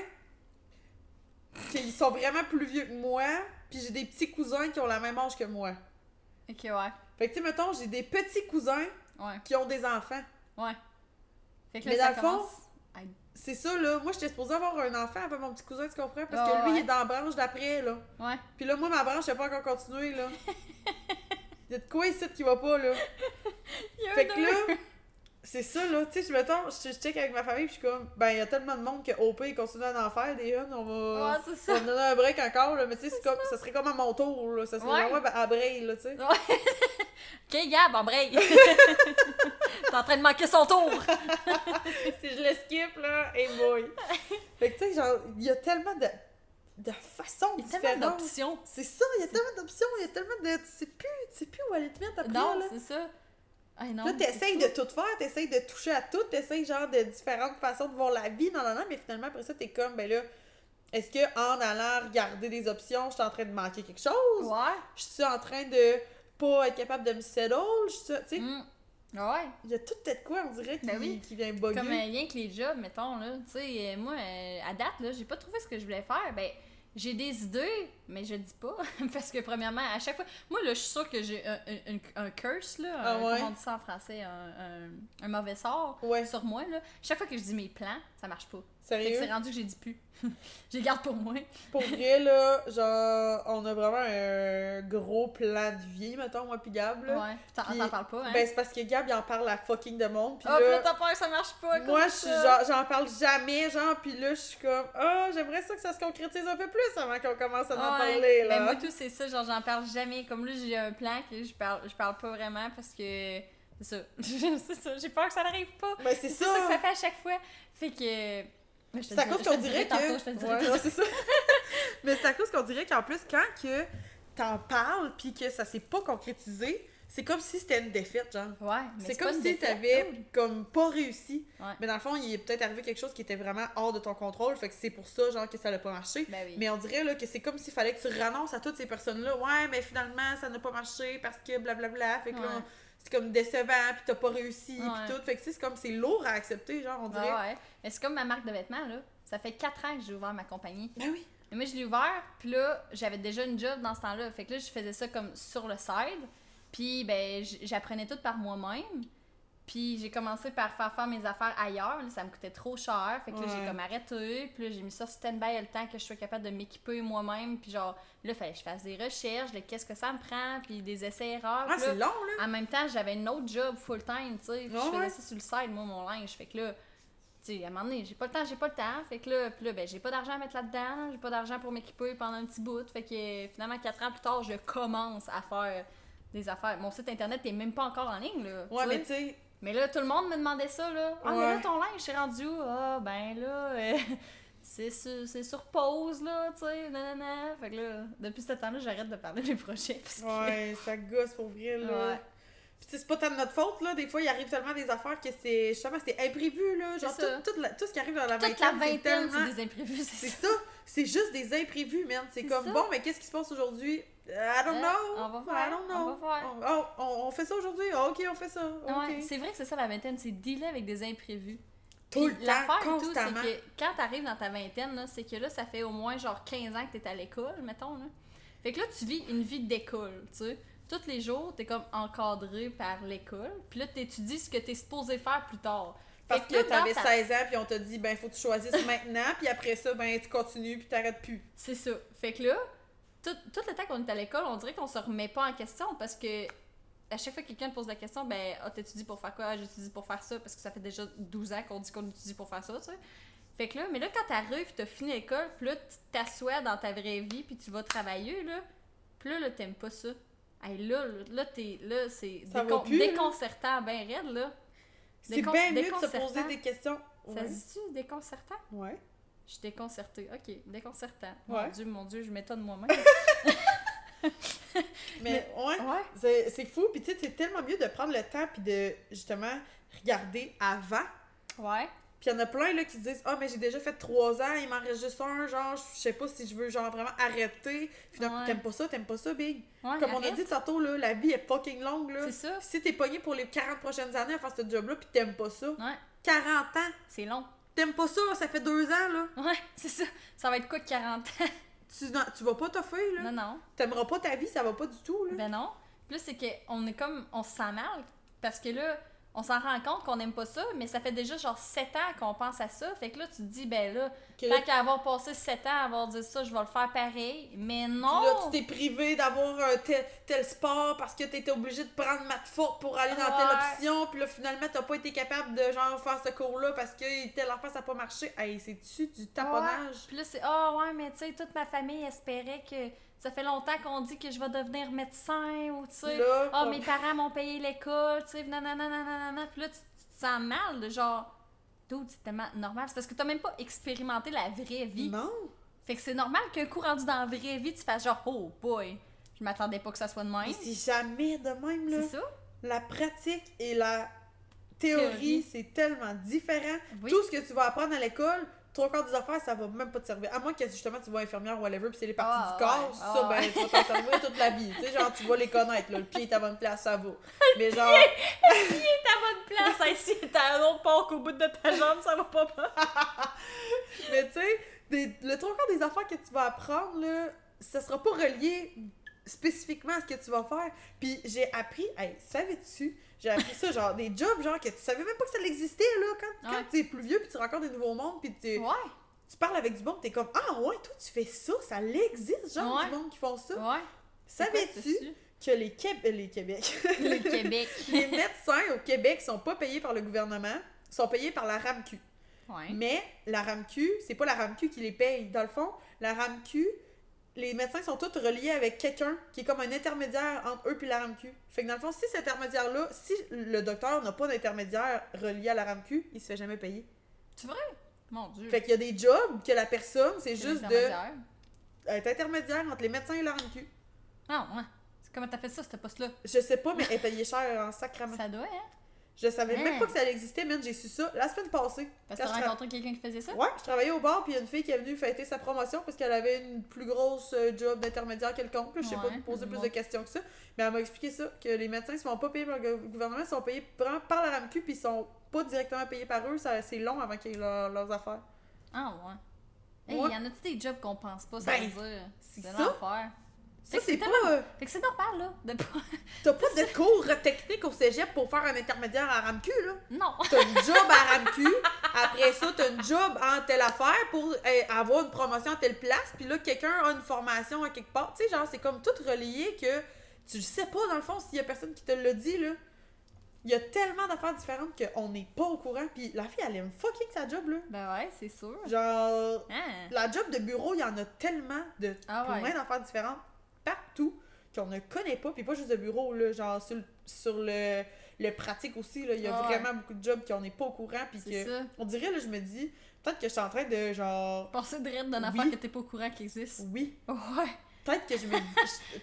Speaker 2: qui sont vraiment plus vieux que moi, puis j'ai des petits cousins qui ont la même âge que moi.
Speaker 3: Ok, ouais.
Speaker 2: Fait que, tu sais, mettons, j'ai des petits cousins
Speaker 3: Ouais,
Speaker 2: qui ont des enfants.
Speaker 3: ouais. Fait que là,
Speaker 2: Mais
Speaker 3: ça
Speaker 2: dans le fond,
Speaker 3: commence.
Speaker 2: C'est ça, là. Moi, j'étais supposée avoir un enfant avec mon petit cousin, tu comprends? Parce
Speaker 3: Ah,
Speaker 2: que lui,
Speaker 3: ouais.
Speaker 2: il est dans la branche d'après, là.
Speaker 3: Ouais.
Speaker 2: Puis là, moi, ma branche, j'ai pas encore continué, là. Il y a de quoi ici qui va pas, là?
Speaker 3: Il y a
Speaker 2: Fait que là, c'est ça, là. Tu sais, je mettons, je, je check avec ma famille, puis je suis comme, ben, il y a tellement de monde que OP, il continue à en faire des huns, on va.
Speaker 3: Ouais, c'est
Speaker 2: On
Speaker 3: ça.
Speaker 2: va me donner un break encore, là. Mais tu sais, comme, ça serait comme à mon tour, là. Ça serait
Speaker 3: Ouais.
Speaker 2: vraiment à break, là, tu sais.
Speaker 3: Ok, Gab, embraye. T'es en train de manquer son tour.
Speaker 2: si je le skip, là, et boy. fait que, tu sais, genre, il y a tellement de, de façons
Speaker 3: Il y a tellement d'options.
Speaker 2: C'est ça, il y a tellement d'options, il y a tellement de. Tu sais plus, tu sais plus où aller te mettre après,
Speaker 3: Non,
Speaker 2: là.
Speaker 3: c'est ça. Ah, non,
Speaker 2: Là, t'essayes de tout faire, t'essayes de toucher à tout, t'essayes genre de différentes façons de voir la vie, non, non, non, mais finalement, après ça, t'es comme, ben là, est-ce que en allant regarder des options, je suis en train de manquer quelque chose?
Speaker 3: Ouais.
Speaker 2: Je suis en train de pas être capable de me settle? Je suis, tu sais,
Speaker 3: Mm. Ouais.
Speaker 2: il y a tout peut-être quoi, on dirait, qui,
Speaker 3: Ben oui.
Speaker 2: qui vient bugger.
Speaker 3: Comme euh, rien que les jobs, mettons, là. Tu sais, euh, moi, euh, à date, là, j'ai pas trouvé ce que je voulais faire. Ben, j'ai des idées, mais je dis pas. parce que, premièrement, à chaque fois. Moi, là, je suis sûre que j'ai un, un, un- curse, là.
Speaker 2: Ah
Speaker 3: un-
Speaker 2: ouais?
Speaker 3: Comment on dit ça en français Un, un- un mauvais sort
Speaker 2: Ouais.
Speaker 3: sur moi, là. Chaque fois que je dis mes plans, ça marche pas.
Speaker 2: Sérieux?
Speaker 3: c'est rendu que j'ai dit plus. je les garde pour moi.
Speaker 2: Pour vrai, là, genre, on a vraiment un gros plan de vie, mettons, moi pis Gab, là.
Speaker 3: Ouais. T'en
Speaker 2: Puis,
Speaker 3: t'en parles pas, hein?
Speaker 2: Ben, c'est parce que Gab, il en parle à fucking de monde, pis
Speaker 3: oh, puis là, t'as peur que ça marche pas.
Speaker 2: Moi,
Speaker 3: comme
Speaker 2: je suis
Speaker 3: ça?
Speaker 2: genre, j'en parle jamais, genre, pis là, je suis comme, ah, j'aimerais ça que ça se concrétise un peu plus avant qu'on commence à en
Speaker 3: Ouais.
Speaker 2: parler, là.
Speaker 3: Ben, moi, tout, c'est ça. Genre, j'en parle jamais. Comme là, j'ai un plan que je parle, je parle pas vraiment parce que. C'est ça. c'est ça. J'ai peur que ça n'arrive pas.
Speaker 2: Ben, c'est
Speaker 3: C'est
Speaker 2: ça.
Speaker 3: ça que ça fait à chaque fois. Fait que.
Speaker 2: C'est à cause qu'on
Speaker 3: dirai
Speaker 2: dirait que. c'est ça. Mais c'est à cause qu'on dirait qu'en plus, quand que t'en parles puis que ça s'est pas concrétisé, c'est comme si c'était une défaite, genre.
Speaker 3: Ouais,
Speaker 2: C'est comme si t'avais
Speaker 3: dude.
Speaker 2: comme pas réussi.
Speaker 3: Ouais.
Speaker 2: Mais dans le fond, il est peut-être arrivé quelque chose qui était vraiment hors de ton contrôle, fait que c'est pour ça, genre, que ça n'a pas marché.
Speaker 3: Ben oui.
Speaker 2: Mais on dirait là, que c'est comme s'il fallait que tu renonces à toutes ces personnes-là. Ouais, mais finalement, ça n'a pas marché parce que blablabla. Fait que là. C'est comme décevant, puis t'as pas réussi, puis tout. Fait que c'est comme c'est lourd à accepter, genre, on dirait.
Speaker 3: Ouais, ouais. Mais c'est comme ma marque de vêtements, là. Ça fait 4 ans que j'ai ouvert ma compagnie.
Speaker 2: Ben oui.
Speaker 3: Et moi, je l'ai ouvert, puis là, j'avais déjà une job dans ce temps-là. Fait que là, je faisais ça comme sur le side. Puis, ben, j'apprenais tout par moi-même. Puis, j'ai commencé par faire faire mes affaires ailleurs. Là, ça me coûtait trop cher. Fait que là, j'ai comme arrêté. Puis là, j'ai mis ça stand-by le temps que je sois capable de m'équiper moi-même. Puis, genre, là, fallait que je fasse des recherches de qu'est-ce que ça me prend. Puis, des essais-erreurs.
Speaker 2: Ah, c'est long, là.
Speaker 3: en même temps, j'avais une autre job full-time, tu sais. Je faisais
Speaker 2: ouais?
Speaker 3: ça sur le side, moi, mon linge. Fait que là, tu sais, à un moment donné, j'ai pas le temps, j'ai pas le temps. Fait que là, puis là, ben, j'ai pas d'argent à mettre là-dedans. J'ai pas d'argent pour m'équiper pendant un petit bout. Fait que finalement, quatre ans plus tard, je commence à faire des affaires. Mon site internet est même pas encore en ligne, là.
Speaker 2: Ouais, mais tu sais,
Speaker 3: Mais là, tout le monde me demandait ça, là. Ah, mais là, ton linge, c'est rendu où? Ah, ben là, euh, c'est sur, c'est sur pause, là, tu sais, nanana. Fait que là, depuis ce temps-là, j'arrête de parler des projets. Parce que...
Speaker 2: ouais, ça gosse pour vrai, là.
Speaker 3: Ouais.
Speaker 2: Puis c'est pas tant de notre faute, là. Des fois, il arrive tellement des affaires que c'est justement, c'est imprévu, là. Genre,
Speaker 3: ça.
Speaker 2: tout, tout, la- tout ce qui arrive dans la
Speaker 3: Toute
Speaker 2: vingtaine,
Speaker 3: la
Speaker 2: c'est
Speaker 3: vingtaine,
Speaker 2: tellement...
Speaker 3: c'est des imprévus,
Speaker 2: C'est
Speaker 3: c'est ça.
Speaker 2: ça, c'est juste des imprévus, man. C'est
Speaker 3: C'est
Speaker 2: comme,
Speaker 3: ça.
Speaker 2: bon, mais qu'est-ce qui se passe aujourd'hui? I don't
Speaker 3: Euh,
Speaker 2: know.
Speaker 3: on va voir,
Speaker 2: I don't
Speaker 3: on
Speaker 2: know.
Speaker 3: va.
Speaker 2: On, oh, on- on fait ça aujourd'hui? Ah, ok, on fait ça.
Speaker 3: Ouais, c'est vrai que c'est ça la vingtaine, c'est dealer avec des imprévus.
Speaker 2: Tout
Speaker 3: Puis
Speaker 2: le temps,
Speaker 3: et tout, c'est
Speaker 2: constamment.
Speaker 3: que quand t'arrives dans ta vingtaine, c'est que là, ça fait au moins genre 15 ans que t'es à l'école, mettons. Là. Fait que là, tu vis une vie d'école, tu sais. Tous les jours, t'es comme encadré par l'école. Puis là, t'étudies ce que t'es supposé faire plus tard.
Speaker 2: Parce
Speaker 3: Fait
Speaker 2: que
Speaker 3: là, dans
Speaker 2: t'avais
Speaker 3: ta-
Speaker 2: 16 ans, puis on t'a dit, ben, faut que tu choisisses maintenant, puis après ça, ben, tu continues, puis t'arrêtes plus.
Speaker 3: C'est ça. Fait que là, tout, tout le temps qu'on est à l'école, on dirait qu'on se remet pas en question parce que à chaque fois que quelqu'un te pose la question, ben, ah, t'étudies pour faire quoi? Ah, j'étudie pour faire ça? Parce que ça fait déjà 12 ans qu'on dit qu'on étudie pour faire ça, tu sais. Fait que là, mais là, quand t'arrives, t'as fini l'école, puis là, tu t'assois dans ta vraie vie, puis tu vas travailler, là. Puis là, là, t'aimes pas ça. Hey, là, là, t'es, là, c'est décon-
Speaker 2: plus, là.
Speaker 3: déconcertant, ben raide, là.
Speaker 2: C'est bien mieux de se poser des questions.
Speaker 3: Ça se dit déconcertant?
Speaker 2: Ouais.
Speaker 3: Je suis déconcertée. Ok, déconcertant.
Speaker 2: Ouais.
Speaker 3: Mon Dieu, mon Dieu, je m'étonne moi-même.
Speaker 2: Mais, ouais.
Speaker 3: ouais.
Speaker 2: C'est fou, puis tu sais, c'est tellement mieux de prendre le temps, puis de, justement, regarder avant.
Speaker 3: Ouais.
Speaker 2: Puis il y en a plein, là, qui se disent, ah, mais j'ai déjà fait trois ans, il m'en reste juste un, genre, je sais pas si je veux, genre, vraiment arrêter. Finalement,
Speaker 3: Ouais.
Speaker 2: t'aimes pas ça, t'aimes pas ça, Big.
Speaker 3: Ouais,
Speaker 2: Comme on a dit tantôt, là, la vie est fucking longue, là.
Speaker 3: C'est ça.
Speaker 2: Si t'es pogné pour les 40 prochaines années à faire ce job-là, puis t'aimes pas ça,
Speaker 3: Ouais,
Speaker 2: 40 ans,
Speaker 3: c'est long.
Speaker 2: T'aimes pas ça, ça fait deux ans, là.
Speaker 3: Ouais, c'est ça. Ça va être quoi de 40 ans?
Speaker 2: Tu, tu vas pas t'offrir, là.
Speaker 3: Non, non.
Speaker 2: T'aimeras pas ta vie, ça va pas du tout, là.
Speaker 3: Ben non. Là, c'est qu'on est comme. On se sent mal. Parce que là, on s'en rend compte qu'on aime pas ça, mais ça fait déjà genre 7 ans qu'on pense à ça. Fait que là, tu te dis, ben là,
Speaker 2: Que
Speaker 3: tant qu'à avoir passé 7 ans à avoir dit ça, je vais le faire pareil. Mais non!
Speaker 2: Puis là, tu t'es privé d'avoir un tel, tel sport parce que t'étais obligé de prendre maths forte pour aller dans telle
Speaker 3: Ouais.
Speaker 2: option. Puis là, finalement, t'as pas été capable de genre faire ce cours-là parce que telle affaire, ça a pas marché. Hey, c'est-tu du taponnage?
Speaker 3: Puis là, c'est Ah ouais, mais tu sais, toute ma famille espérait que. Ça fait longtemps qu'on dit que je vais devenir médecin ou tu sais. Ah,
Speaker 2: comme-
Speaker 3: mes parents m'ont payé l'école, tu sais, nanana, nanana. Puis là, tu, tu te sens mal, de genre, dude, c'est tellement normal. C'est parce que t'as même pas expérimenté la vraie vie.
Speaker 2: Non.
Speaker 3: Fait que c'est normal qu'un coup rendu dans la vraie vie, tu fasses genre, oh boy, je m'attendais pas que ça soit de même.
Speaker 2: C'est jamais de même, là.
Speaker 3: C'est ça?
Speaker 2: La pratique et la théorie,
Speaker 3: Théorie.
Speaker 2: c'est tellement différent.
Speaker 3: Oui.
Speaker 2: Tout ce que tu vas apprendre à l'école, trois quarts des affaires, ça va même pas te servir. À moins que justement tu vas infirmière ou whatever, puis c'est les parties
Speaker 3: Ah,
Speaker 2: du corps,
Speaker 3: ouais.
Speaker 2: ça,
Speaker 3: Ah,
Speaker 2: ben, tu vas t'en servir toute la vie. Tu sais, genre, tu vas les connaître, là. Le pied est à bonne place, ça va. Mais genre,
Speaker 3: Ta bonne place, ici, t'as un autre porc au bout de ta jambe, ça va pas
Speaker 2: mais tu sais, des- le trois quarts des affaires que tu vas apprendre, là, ça sera pas relié spécifiquement à ce que tu vas faire. Puis j'ai appris, hey, savais-tu, j'ai appris ça, genre des jobs, genre que tu savais même pas que ça existait, là, quand, quand
Speaker 3: Ouais.
Speaker 2: t'es plus vieux, puis tu rencontres des nouveaux mondes, puis tu,
Speaker 3: Ouais,
Speaker 2: tu parles avec du monde, t'es comme, ah ouais, toi tu fais ça, ça existe, genre
Speaker 3: Ouais.
Speaker 2: du monde qui font ça.
Speaker 3: ouais.
Speaker 2: Savais-tu que les, Québ- euh, les Québec,
Speaker 3: Le Québec.
Speaker 2: les médecins au Québec sont pas payés par le gouvernement, sont payés par la RAMQ.
Speaker 3: Ouais.
Speaker 2: Mais la RAMQ, c'est pas la RAMQ qui les paye. Dans le fond, la RAMQ, les médecins sont tous reliés avec quelqu'un qui est comme un intermédiaire entre eux et la RAMQ. Fait que dans le fond, si cet intermédiaire-là, si le docteur n'a pas d'intermédiaire relié à la RAMQ, il se fait jamais payer.
Speaker 3: C'est vrai? Mon Dieu.
Speaker 2: Fait qu'il y a des jobs que la personne, c'est juste de être intermédiaire entre les médecins et la RAMQ.
Speaker 3: Non, ouais. C'est Comment t'as fait ça, ce poste-là?
Speaker 2: Je sais pas, mais elle est payée cher en sacrament.
Speaker 3: Ça doit, hein?
Speaker 2: Je savais même pas que ça existait, man. J'ai su ça la semaine passée.
Speaker 3: Parce que
Speaker 2: tra-
Speaker 3: rencontré quelqu'un qui faisait ça?
Speaker 2: Ouais, je travaillais au bar, puis il y a une fille qui est venue fêter sa promotion parce qu'elle avait une plus grosse euh, job d'intermédiaire quelconque. Je sais
Speaker 3: Ouais,
Speaker 2: pas poser plus de questions que ça. Mais elle m'a expliqué ça, que les médecins ne sont pas payés par le gou- gouvernement, ils sont payés vraiment par la RAMQ, puis ils sont pas directement payés par eux. Ça- C'est long avant qu'ils aient leur- leurs affaires.
Speaker 3: Ah, ouais. Hey,
Speaker 2: Ouais.
Speaker 3: y en a-tu des jobs qu'on pense pas, ça
Speaker 2: Ben,
Speaker 3: veut dire?
Speaker 2: c'est
Speaker 3: l'enfer.
Speaker 2: Ça, c'est pas. euh,
Speaker 3: Fait que c'est normal, là, de.
Speaker 2: T'as pas de cours techniques au cégep pour faire un intermédiaire à RAMQ, là.
Speaker 3: Non!
Speaker 2: T'as une job à RAMQ, après ça, t'as une job en telle affaire pour euh, avoir une promotion à telle place, puis là, quelqu'un a une formation à quelque part. Tu sais, genre, c'est comme tout relié que tu le sais pas, dans le fond, s'il y a personne qui te l'a dit, là. Il y a tellement d'affaires différentes qu'on n'est pas au courant, puis la fille, elle aime fucking sa job, là.
Speaker 3: Ben ouais, c'est sûr.
Speaker 2: Genre,
Speaker 3: Hein?
Speaker 2: la job de bureau, il y en a tellement de
Speaker 3: Ah ouais.
Speaker 2: plein d'affaires différentes partout qu'on ne connaît pas, puis pas juste de bureau, là, genre sur, le- sur le, le pratique aussi, il y a
Speaker 3: Ah
Speaker 2: vraiment beaucoup de jobs qu'on n'est pas au courant, puis que,
Speaker 3: ça.
Speaker 2: on dirait, là, je me dis, peut-être que je suis en train de, genre,
Speaker 3: Passer de rire d'une
Speaker 2: Oui.
Speaker 3: affaire que t'es pas au courant qui existe.
Speaker 2: oui,
Speaker 3: Ouais.
Speaker 2: peut-être que je me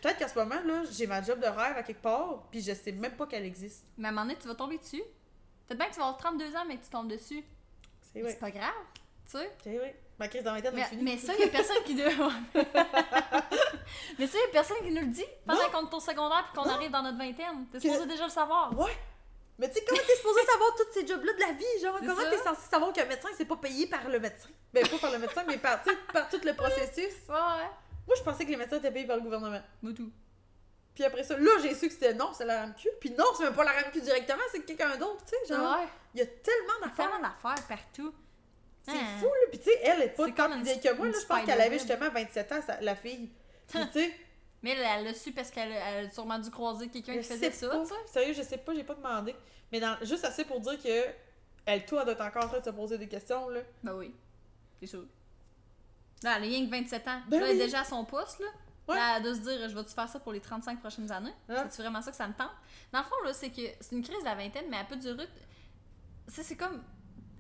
Speaker 2: peut-être qu'à ce moment, là, j'ai ma job de rêve à quelque part, puis je sais même pas qu'elle existe.
Speaker 3: Mais à un moment donné, tu vas tomber dessus. Peut-être bien que tu vas avoir 32 ans, mais que tu tombes dessus.
Speaker 2: C'est vrai,
Speaker 3: C'est pas grave, tu sais.
Speaker 2: c'est vrai. Ma crise
Speaker 3: Mais, ça, il y a personne qui. mais ça, il y a personne qui nous le dit pendant qu'on est au secondaire puis qu'on arrive dans notre vingtaine. T'es
Speaker 2: Que-
Speaker 3: supposé déjà le savoir.
Speaker 2: Ouais! Mais tu sais, comment t'es supposé savoir tous ces jobs-là de la vie? Genre, comment t'es censé savoir qu'un médecin, c'est pas payé par le médecin? Ben, pas par le médecin, mais par, par tout le processus?
Speaker 3: Ouais, ouais.
Speaker 2: Moi, je pensais que les médecins étaient payés par le gouvernement.
Speaker 3: Moi tout.
Speaker 2: Puis après ça, là, j'ai su que c'était non, c'est la RAMQ. Puis non, c'est même pas la RAMQ directement, c'est quelqu'un d'autre, tu sais. Genre,
Speaker 3: Ouais.
Speaker 2: il y a tellement
Speaker 3: Il y a
Speaker 2: d'affaires.
Speaker 3: tellement d'affaires partout.
Speaker 2: C'est
Speaker 3: Hein?
Speaker 2: fou, là. Puis tu sais, elle est pas
Speaker 3: C'est
Speaker 2: tant
Speaker 3: comme
Speaker 2: vieille que moi, là. Je pense qu'elle avait justement 27 ans, sa- la fille. Puis tu sais,
Speaker 3: Mais elle, l'a su parce qu'elle a sûrement dû croiser quelqu'un qui faisait ça, tu sais.
Speaker 2: Sérieux, je sais pas, j'ai pas demandé. Mais dans, juste assez pour dire que elle, toi, elle doit être encore en train de se poser des questions, là.
Speaker 3: Ben oui. C'est sûr. Là, elle a rien que 27 ans.
Speaker 2: Ben
Speaker 3: là, elle est déjà à son poste, là.
Speaker 2: Ouais.
Speaker 3: Là, elle doit se dire, je vais-tu faire ça pour les 35 prochaines années?
Speaker 2: Ah.
Speaker 3: C'est vraiment ça que ça me tente? Dans le fond, là, c'est que c'est une crise de la vingtaine, mais elle peut durer. Ça, c'est comme.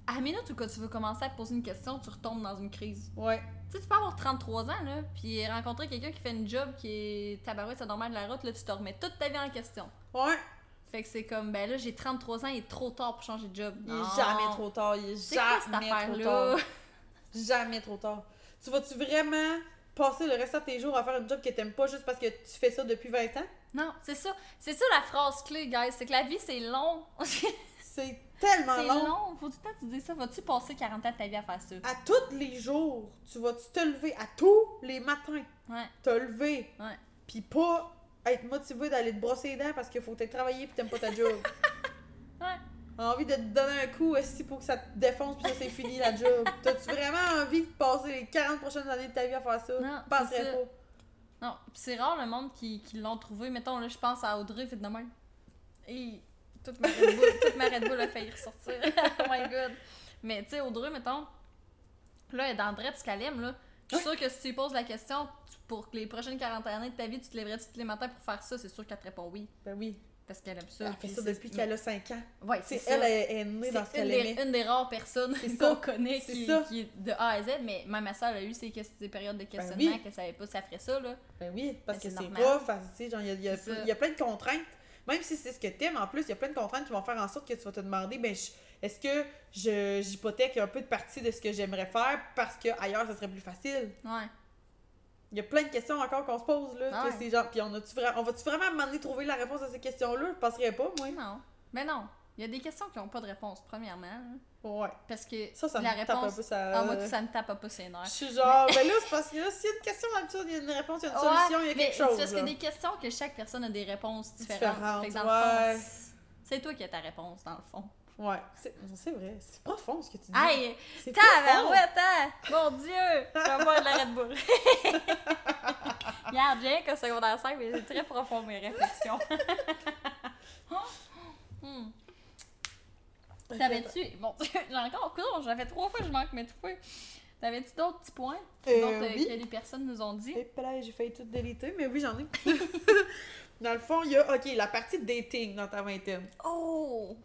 Speaker 3: À la minute où quand tu veux commencer à te poser une question, tu retombes dans une crise.
Speaker 2: Ouais.
Speaker 3: Tu sais, tu peux avoir 33 ans, là, puis rencontrer quelqu'un qui fait une job qui est tabarouette, c'est normal de la route, là, tu te remets toute ta vie en question.
Speaker 2: Ouais.
Speaker 3: Fait que c'est comme, ben là, j'ai 33 ans, il est trop tard pour changer de job.
Speaker 2: Il est jamais trop tard. Il est
Speaker 3: C'est quoi cette
Speaker 2: jamais trop tard. Jamais trop tard. Tu vas-tu vraiment passer le reste de tes jours à faire un job que t'aimes pas juste parce que tu fais ça depuis 20 ans?
Speaker 3: Non, c'est ça. C'est ça la phrase clé, guys. C'est que la vie, c'est long. C'est
Speaker 2: tellement
Speaker 3: long.
Speaker 2: long.
Speaker 3: Faut tout le temps que tu dis ça. Vas-tu passer 40 ans de ta vie à faire ça?
Speaker 2: À tous les jours, tu vas-tu te lever? À tous les matins,
Speaker 3: Ouais,
Speaker 2: te lever,
Speaker 3: ouais.
Speaker 2: puis pas être motivé d'aller te brosser les dents parce qu'il faut que t'aies travaillé pis t'aimes pas ta job.
Speaker 3: Ouais.
Speaker 2: Envie de te donner un coup aussi pour que ça te défonce puis ça c'est fini la job. T'as-tu vraiment envie de passer les 40 prochaines années de ta vie à faire ça?
Speaker 3: Non,
Speaker 2: penserais
Speaker 3: c'est
Speaker 2: pas.
Speaker 3: Non, pis c'est rare le monde qui, qui l'ont trouvé. Mettons, là, je pense à Audrey, fait de même. Et toute ma Red Bull, toute ma Red Bull a failli ressortir. oh my god. Mais tu sais, Audrey, mettons, là, elle est dans ce qu'elle aime, là. Je suis sûre que si tu lui poses la question, tu- pour les prochaines 40 années de ta vie, tu te lèverais tous les matins pour faire ça, c'est sûr qu'elle te répond oui.
Speaker 2: Ben oui.
Speaker 3: Parce qu'elle aime ça.
Speaker 2: Elle fait ça depuis qu'elle a 5 ans.
Speaker 3: Ouais, c'est ça.
Speaker 2: elle est, est née dans ce qu'elle
Speaker 3: une,
Speaker 2: aimait.
Speaker 3: des- une des rares personnes qu'on connaît qui,
Speaker 2: ça.
Speaker 3: qui est de A à Z, mais même ma soeur a eu ses périodes de questionnement,
Speaker 2: Ben oui.
Speaker 3: qu'elle savait pas si elle ferait ça, là.
Speaker 2: Ben oui, parce
Speaker 3: Ben,
Speaker 2: que
Speaker 3: c'est
Speaker 2: rough, tu sais, genre, il y a, y a plein de contraintes. Même si c'est ce que t'aimes, en plus, il y a plein de contraintes qui vont faire en sorte que tu vas te demander, ben, est-ce que je j'hypothèque un peu de partie de ce que j'aimerais faire parce que ailleurs ça serait plus facile?
Speaker 3: Ouais.
Speaker 2: Il y a plein de questions encore qu'on se pose, là. Tu c'est genre, puis on, a-tu vra- on va-tu vraiment donné trouver la réponse à ces questions-là? Je penserais pas, moi.
Speaker 3: Non. Ben non. Il y a des questions qui n'ont pas de réponse, premièrement. hein,
Speaker 2: Ouais.
Speaker 3: Parce que
Speaker 2: Ça, ça
Speaker 3: la
Speaker 2: me tape un
Speaker 3: réponse.
Speaker 2: peu ça.
Speaker 3: Ah, moi, tout, ça me tape pas ses
Speaker 2: Je
Speaker 3: nerfs.
Speaker 2: suis genre, ben là, c'est parce que là, s'il y a une question d'habitude, il y a une réponse, il y a une solution, il y a
Speaker 3: mais
Speaker 2: quelque
Speaker 3: c'est
Speaker 2: chose.
Speaker 3: parce
Speaker 2: là.
Speaker 3: que des questions que chaque personne a des réponses différentes.
Speaker 2: Différentes,
Speaker 3: Fait que dans
Speaker 2: ouais.
Speaker 3: le fond, c'est toi qui as ta réponse, dans le fond.
Speaker 2: Ouais, c'est c'est vrai. C'est profond ce que tu dis.
Speaker 3: Hey!
Speaker 2: c'est profond.
Speaker 3: Tabarouette, hein! Mon Dieu! Je vais boire de la Red Bull. Regarde, j'ai qu'au secondaire 5, mais c'est très profond mes réflexions. Hmm. T'avais-tu. Bon, j'ai encore. Coudonc, j'avais trois fois je manque mes fois. T'avais-tu d'autres petits points?
Speaker 2: Euh,
Speaker 3: euh,
Speaker 2: oui.
Speaker 3: que les personnes nous ont dit?
Speaker 2: Là, j'ai failli tout déliter, mais oui, j'en ai. dans le fond, il y a, OK, la partie dating dans ta vingtaine.
Speaker 3: Oh!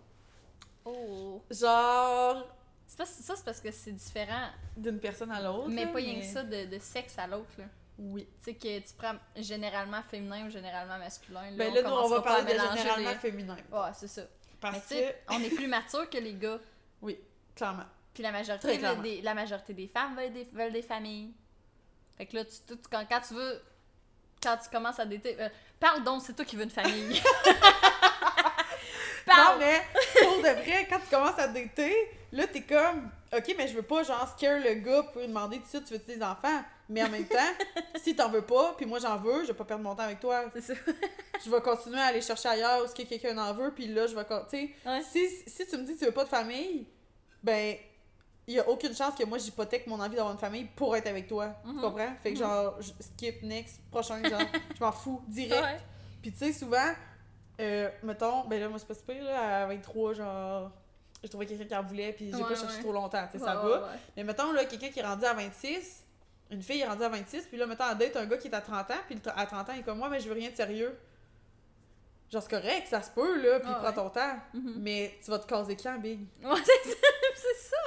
Speaker 3: Oh!
Speaker 2: Genre,
Speaker 3: C'est pas, ça, c'est parce que c'est différent,
Speaker 2: d'une personne à l'autre.
Speaker 3: mais
Speaker 2: là,
Speaker 3: pas rien que ça de, de sexe à l'autre, là.
Speaker 2: Oui.
Speaker 3: Tu sais que tu prends généralement féminin ou généralement masculin. Là,
Speaker 2: Ben là, nous, on va parler de généralement
Speaker 3: les-
Speaker 2: féminin.
Speaker 3: Ouais, c'est ça.
Speaker 2: Parce que,
Speaker 3: on est plus mature que les gars.
Speaker 2: oui, clairement.
Speaker 3: Puis la majorité, des, la majorité des femmes veulent des, veulent des familles. Fait que là, tu, tu- quand, quand tu veux. Quand tu commences à dater. euh, parle donc, c'est toi qui veux une famille.
Speaker 2: Non,
Speaker 3: parle!
Speaker 2: mais pour de vrai, quand tu commences à dater, là, t'es comme, OK, mais je veux pas, genre, scare le gars pour lui demander tout suite, tu veux des enfants? Mais en même temps, si t'en veux pas, puis moi j'en veux, je vais pas perdre mon temps avec toi.
Speaker 3: C'est ça.
Speaker 2: Je vais continuer à aller chercher ailleurs où est-ce que quelqu'un en veut, puis là, je vais. Tu
Speaker 3: Ouais.
Speaker 2: si, si tu me dis que tu veux pas de famille, ben, il y a aucune chance que moi j'hypothèque mon envie d'avoir une famille pour être avec toi. Tu
Speaker 3: Mhm.
Speaker 2: comprends? Fait que
Speaker 3: Mhm.
Speaker 2: genre, je- skip, next, prochain, genre, je m'en fous, direct.
Speaker 3: Ouais.
Speaker 2: Puis tu sais, souvent, euh, mettons, ben là, moi c'est pas super, là, à 23, genre, je trouvais quelqu'un qui en voulait, puis j'ai
Speaker 3: Ouais,
Speaker 2: pas cherché trop longtemps, tu sais, ça va. Mais mettons, là, quelqu'un qui est rendu à 26, une fille est rendue à 26, puis là, mettons, en date un gars qui est à 30 ans, puis à 30 ans, il est comme moi, mais je veux rien de sérieux. Genre, c'est correct, ça se peut, là, puis
Speaker 3: Ah
Speaker 2: prends
Speaker 3: ouais.
Speaker 2: ton temps.
Speaker 3: Mhm.
Speaker 2: Mais tu vas te caser quand, Big?
Speaker 3: Ouais, c'est ça. c'est ça.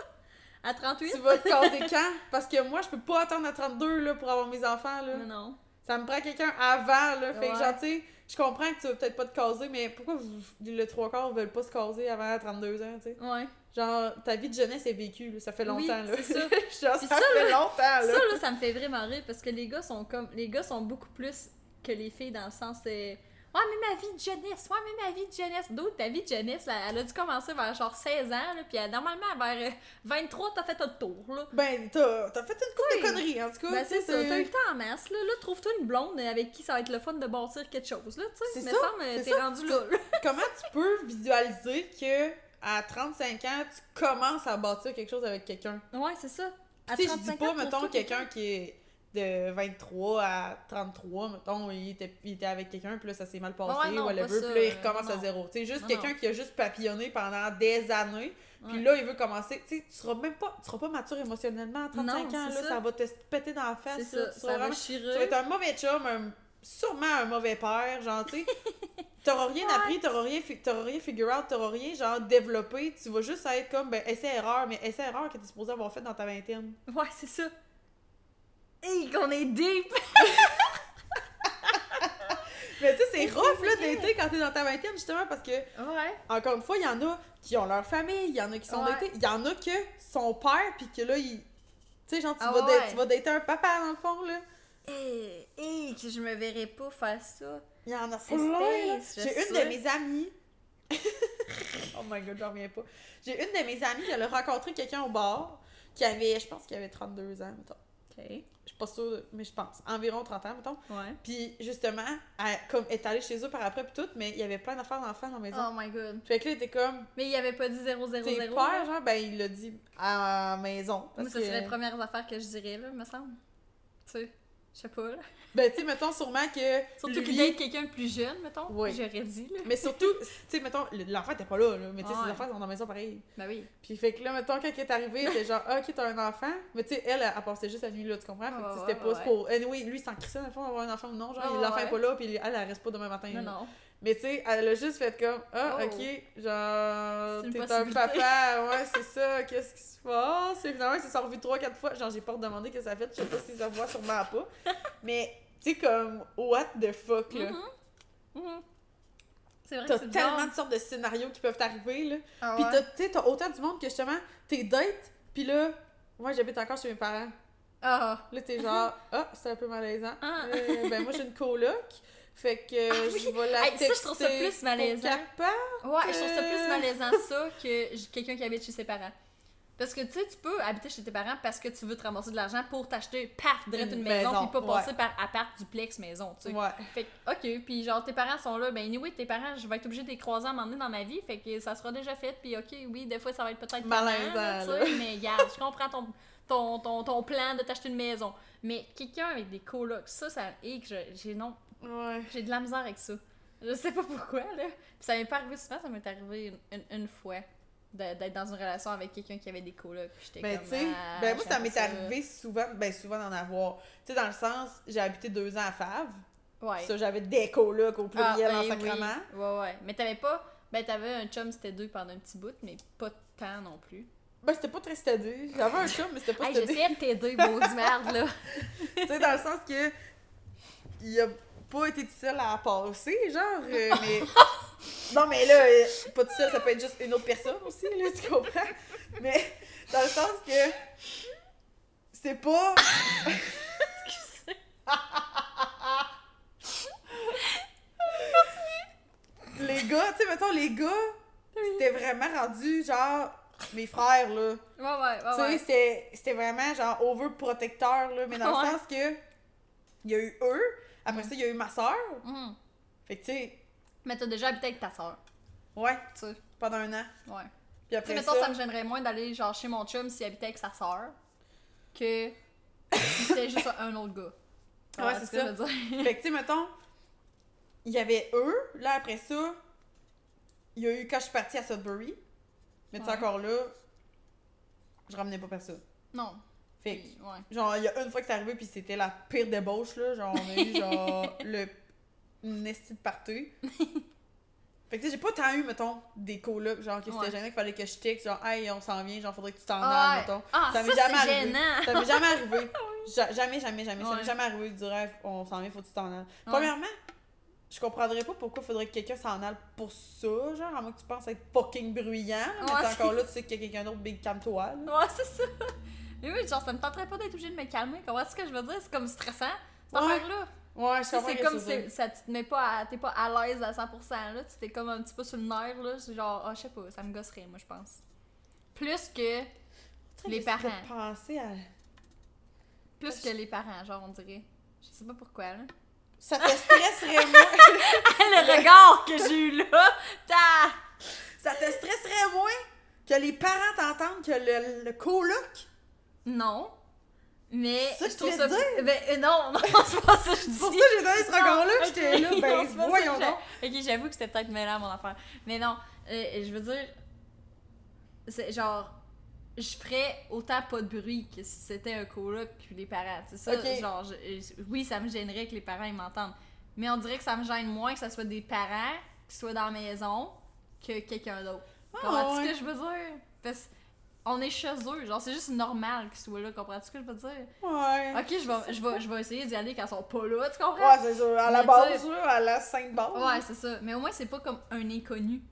Speaker 3: À 38?
Speaker 2: Tu vas te caser quand? Parce que moi, je peux pas attendre à 32, là, pour avoir mes enfants, là.
Speaker 3: Non, non.
Speaker 2: Ça me prend quelqu'un avant, là. Fait que, genre, tu sais, je comprends que tu vas peut-être pas te caser, mais pourquoi vous, le trois quarts veulent pas se caser avant 32 ans, tu sais?
Speaker 3: Ouais.
Speaker 2: Genre, ta vie de jeunesse est vécue, là. Ça fait
Speaker 3: Oui,
Speaker 2: longtemps, là.
Speaker 3: c'est ça.
Speaker 2: genre, ça,
Speaker 3: ça,
Speaker 2: fait longtemps, là.
Speaker 3: Ça, là, ça me fait vraiment rire parce que les gars sont comme. Les gars sont beaucoup plus que les filles dans le sens. euh, Ouais, mais ma vie de jeunesse, ouais, mais ma vie de jeunesse. D'autres, ta vie de jeunesse, là, elle a dû commencer vers genre 16 ans, là, puis elle- normalement, vers euh, 23, t'as fait le tour, là.
Speaker 2: Ben, t'as fait une couple
Speaker 3: Oui.
Speaker 2: de conneries, en tout cas.
Speaker 3: Ben, c'est ça, t'as eu le temps en masse, là. Là, trouve-toi une blonde avec qui ça va être le fun de bâtir quelque chose, là, tu sais.
Speaker 2: C'est
Speaker 3: Mais
Speaker 2: ça,
Speaker 3: semble,
Speaker 2: c'est
Speaker 3: t'es rendu là.
Speaker 2: Comment tu peux visualiser que à 35 ans, tu commences à bâtir quelque chose avec quelqu'un?
Speaker 3: Ouais, c'est ça. À
Speaker 2: Tu sais, je dis
Speaker 3: 35
Speaker 2: pas, mettons, quelqu'un qui est de 23 à 33, mettons, il était, il était avec quelqu'un, puis là, ça s'est mal passé,
Speaker 3: Ouais, non,
Speaker 2: whatever,
Speaker 3: pas
Speaker 2: puis là, il recommence
Speaker 3: non,
Speaker 2: à zéro. Tu sais, juste quelqu'un qui a juste papillonné pendant des années, puis
Speaker 3: Ouais.
Speaker 2: là, il veut commencer. Tu sais, tu seras même pas, tu seras pas mature émotionnellement à 35
Speaker 3: Non,
Speaker 2: ans, là,
Speaker 3: ça.
Speaker 2: ça. va te péter dans la face, là.
Speaker 3: ça,
Speaker 2: tu
Speaker 3: ça
Speaker 2: seras
Speaker 3: va
Speaker 2: vraiment- tu vas être un mauvais chum, un- sûrement un mauvais père, genre, tu sais. T'auras rien appris, t'auras rien, t'auras rien figure out, t'auras rien, genre, développé. Tu vas juste être comme, ben, essai-erreur, mais essai-erreur que t'es supposé avoir fait dans ta vingtaine.
Speaker 3: Ouais, c'est ça. Hey, qu'on est deep!
Speaker 2: Mais tu sais, c'est rough, là, d'été quand t'es dans ta vingtaine, justement, parce que,
Speaker 3: Ouais.
Speaker 2: encore une fois, il y en a qui ont leur famille, il y en a qui sont
Speaker 3: Ouais.
Speaker 2: datés, il y en a que son père, puis que là, il. Tu sais, genre, tu,
Speaker 3: Ah
Speaker 2: vas
Speaker 3: ouais.
Speaker 2: tu vas dater un papa, dans le fond, là.
Speaker 3: Hey, hey, que je me verrais pas faire ça.
Speaker 2: Il y en a
Speaker 3: C'est
Speaker 2: là.
Speaker 3: space,
Speaker 2: J'ai une de mes amies. oh my god, j'en reviens pas. J'ai une de mes amies qui elle a rencontré quelqu'un au bar qui avait, je pense qu'il avait 32 ans, mettons.
Speaker 3: Ok.
Speaker 2: Je suis pas sûre, mais je pense. Environ 30 ans, mettons.
Speaker 3: Ouais.
Speaker 2: Puis justement, elle comme, est allée chez eux par après, puis tout, mais il y avait plein d'affaires d'enfants dans la maison.
Speaker 3: Oh my god.
Speaker 2: Fait que là, il était comme,
Speaker 3: Mais il avait pas dit 000.
Speaker 2: tes
Speaker 3: là?
Speaker 2: pères, genre, ben il l'a dit à la maison.
Speaker 3: Moi,
Speaker 2: Parce
Speaker 3: ça
Speaker 2: que,
Speaker 3: serait les premières affaires que je dirais, là, me semble. Tu sais, je sais pas, là.
Speaker 2: Ben, tu sais, mettons sûrement que.
Speaker 3: Surtout qu'il date quelqu'un de plus jeune, mettons.
Speaker 2: Oui.
Speaker 3: J'aurais dit, là.
Speaker 2: Mais surtout, tu sais, mettons, l'enfant était pas là, là, mais tu sais,
Speaker 3: Ouais.
Speaker 2: ses enfants sont dans la maison pareil.
Speaker 3: Ben oui.
Speaker 2: Puis fait que là, mettons, quand elle est arrivée, était genre, ah, ok, t'as un enfant. Mais tu sais, elle, elle, elle passait juste la nuit là, tu comprends? Fait que c'était
Speaker 3: ouais,
Speaker 2: pas
Speaker 3: ouais.
Speaker 2: pour. Anyway, lui, il s'en crissait dans le fond d'avoir un enfant ou non. Genre,
Speaker 3: Ouais,
Speaker 2: l'enfant est pas là, puis elle, elle reste pas demain matin.
Speaker 3: Non,
Speaker 2: là.
Speaker 3: non.
Speaker 2: Mais tu sais, elle a juste fait comme, ah,
Speaker 3: Oh.
Speaker 2: ok, genre,
Speaker 3: C'est
Speaker 2: t'es un papa, ouais, c'est ça, qu'est-ce qui se passe? Et finalement, il s'est revu 3-4 fois. Genre, j'ai pas redemandé que ça fait, je sais pas si ça voit, sûrement pas. Mais, tu sais, comme, what the fuck, là?
Speaker 3: Mhm. Mhm. C'est vrai que
Speaker 2: T'as
Speaker 3: c'est
Speaker 2: tellement
Speaker 3: bizarre.
Speaker 2: de sortes de scénarios qui peuvent t'arriver, là.
Speaker 3: Ah
Speaker 2: Pis
Speaker 3: ouais.
Speaker 2: t'as, tu sais, t'as autant du monde que justement, t'es date, pis là, moi j'habite encore chez mes parents.
Speaker 3: Ah.
Speaker 2: Là, t'es genre, ah, c'est un peu malaisant.
Speaker 3: Ah.
Speaker 2: Euh, ben, moi j'ai une coloc. Fait que
Speaker 3: Ah oui!
Speaker 2: je vais la
Speaker 3: Hey, ça, je trouve ça plus malaisant. Ouais, je trouve ça plus malaisant ça que quelqu'un qui habite chez ses parents. Parce que tu sais, tu peux habiter chez tes parents parce que tu veux te ramasser de l'argent pour t'acheter, paf, direct
Speaker 2: Une
Speaker 3: une maison,
Speaker 2: maison,
Speaker 3: puis pas passer
Speaker 2: ouais.
Speaker 3: par appart, duplex, maison, tu sais.
Speaker 2: Ouais.
Speaker 3: Fait que, ok, puis genre tes parents sont là, ben anyway, tes parents, je vais être obligée de les croiser à un moment donné dans ma vie, fait que ça sera déjà fait, puis ok, oui, des fois ça va être peut-être
Speaker 2: Malaisant,
Speaker 3: tu sais, mais regarde, je comprends ton, ton, ton, ton plan de t'acheter une maison. Mais quelqu'un avec des colocs, ça, ça, et que j'ai non,
Speaker 2: Ouais.
Speaker 3: j'ai de la misère avec ça. Je sais pas pourquoi, là. Puis ça m'est pas arrivé souvent, ça m'est arrivé une, une- une fois d'être dans une relation avec quelqu'un qui avait des colocs. Puis j'étais
Speaker 2: Ben,
Speaker 3: comme.
Speaker 2: tu sais,
Speaker 3: ah,
Speaker 2: ben, moi, ça m'est arrivé souvent, ben, souvent d'en avoir. Tu sais, dans le sens, j'ai habité deux ans à Fave.
Speaker 3: Ouais.
Speaker 2: Ça, j'avais des colocs au pluriel
Speaker 3: Ah,
Speaker 2: en
Speaker 3: eh
Speaker 2: sacrement.
Speaker 3: oui. Ouais, ouais. Mais t'avais pas. Ben, t'avais un chum, c'était deux pendant un petit bout, mais pas tant non plus.
Speaker 2: Ben, c'était pas très stédé. J'avais un chum, mais c'était pas
Speaker 3: Hey,
Speaker 2: stédé.
Speaker 3: j'essayais de t'aider, beau du merde, là.
Speaker 2: tu sais, dans le sens que. Il a pas été tout seul à passer, genre, euh, mais. Non, mais là, euh, pas tout seul, ça peut être juste une autre personne aussi, là, tu comprends? Mais dans le sens que. C'est pas. les gars, tu sais, mettons, les gars, c'était vraiment rendu, genre, mes frères, là.
Speaker 3: Ouais, ouais, ouais.
Speaker 2: Tu sais, c'était- c'était vraiment genre overprotecteur, là, mais dans
Speaker 3: Ouais.
Speaker 2: le sens que il y a eu eux, après ça, il y a eu ma soeur.
Speaker 3: Mhm.
Speaker 2: Fait que, tu sais,
Speaker 3: Mais t'as déjà habité avec ta soeur,
Speaker 2: ouais,
Speaker 3: tu sais.
Speaker 2: pendant un an.
Speaker 3: Ouais.
Speaker 2: Puis après
Speaker 3: mettons,
Speaker 2: ça,
Speaker 3: ça me gênerait moins d'aller genre chez mon chum s'il habitait avec sa soeur que si c'était juste un autre gars. Tu
Speaker 2: Ouais, c'est
Speaker 3: que
Speaker 2: ça. fait que, tu sais, mettons, il y avait eux, là, après ça, il y a eu quand je suis partie à Sudbury. Mais tu sais, encore là, je ramenais pas personne.
Speaker 3: Non.
Speaker 2: Fait que,
Speaker 3: ouais.
Speaker 2: genre, il y a une fois que c'est arrivé, puis c'était la pire débauche, là. Genre, on a eu, genre, le nesty de party. Fait que, tu sais, j'ai pas tant eu, mettons, des colocs, genre, que c'était
Speaker 3: Ouais.
Speaker 2: gênant qu'il fallait que je texte, genre, hey, on s'en vient, genre, faudrait que tu t'en
Speaker 3: Ah,
Speaker 2: ailles,
Speaker 3: ouais.
Speaker 2: mettons.
Speaker 3: Ah,
Speaker 2: Ça m'est jamais arrivé. Ça m'est jamais arrivé. Ja- jamais, jamais, jamais. Ça m'est jamais arrivé de dire, Hey, on s'en vient, faut que tu t'en ailles. Premièrement, je comprendrais pas pourquoi faudrait que quelqu'un s'en aille pour ça, genre, à moins que tu penses être fucking bruyant. là, mais encore là, tu sais qu'il y a quelqu'un d'autre, big calme-toi, là.
Speaker 3: Ouais, c'est ça. Mais oui, genre, ça me tenterait pas d'être obligé de me calmer. Comment est-ce que je veux dire? C'est comme stressant, cette
Speaker 2: Ouais.
Speaker 3: affaire-là.
Speaker 2: Ouais, je
Speaker 3: C'est comme si ça te met pas à, t'es pas à l'aise à 100% là, tu t'es comme un petit peu sur le nerf là, c'est genre, ah, je sais pas, ça me gosserait, moi, je pense. Plus que, les parents.
Speaker 2: penser à...
Speaker 3: plus que les parents, genre, on dirait. Je sais pas pourquoi, là.
Speaker 2: Ça te stresserait moins.
Speaker 3: le regard que j'ai eu là, ta!
Speaker 2: ça te stresserait moins que les parents t'entendent que le, le coloc.
Speaker 3: Non. Mais
Speaker 2: ça
Speaker 3: je trouve ça.
Speaker 2: de
Speaker 3: Ben, euh, non, non, c'est pas ça que je dis.
Speaker 2: C'est pour ça que j'ai donné ce regard-là.
Speaker 3: Non,
Speaker 2: J'étais là,
Speaker 3: non,
Speaker 2: ben
Speaker 3: ça
Speaker 2: voyons donc.
Speaker 3: Ok, j'avoue que c'était peut-être mêlant mon affaire. Mais non, euh, je veux dire, c'est genre, je ferais autant pas de bruit que si c'était un coloc puis les parents. C'est ça,
Speaker 2: Ok.
Speaker 3: genre, je- oui, ça me gênerait que les parents ils m'entendent. Mais on dirait que ça me gêne moins que ça soit des parents qui soient dans la maison que quelqu'un d'autre.
Speaker 2: Ah,
Speaker 3: Comprends-tu
Speaker 2: ouais.
Speaker 3: ce que je veux dire? Parce qu'on est chez eux, genre, c'est juste normal qu'ils soient là, comprends-tu ce que je veux dire?
Speaker 2: Ouais.
Speaker 3: Ok, je vais, je vais, je vais essayer d'y aller quand ils sont pas là, tu comprends?
Speaker 2: Ouais, c'est ça. À la
Speaker 3: Mais
Speaker 2: base, à la sainte base.
Speaker 3: Ouais, c'est ça. Mais au moins, c'est pas comme un inconnu.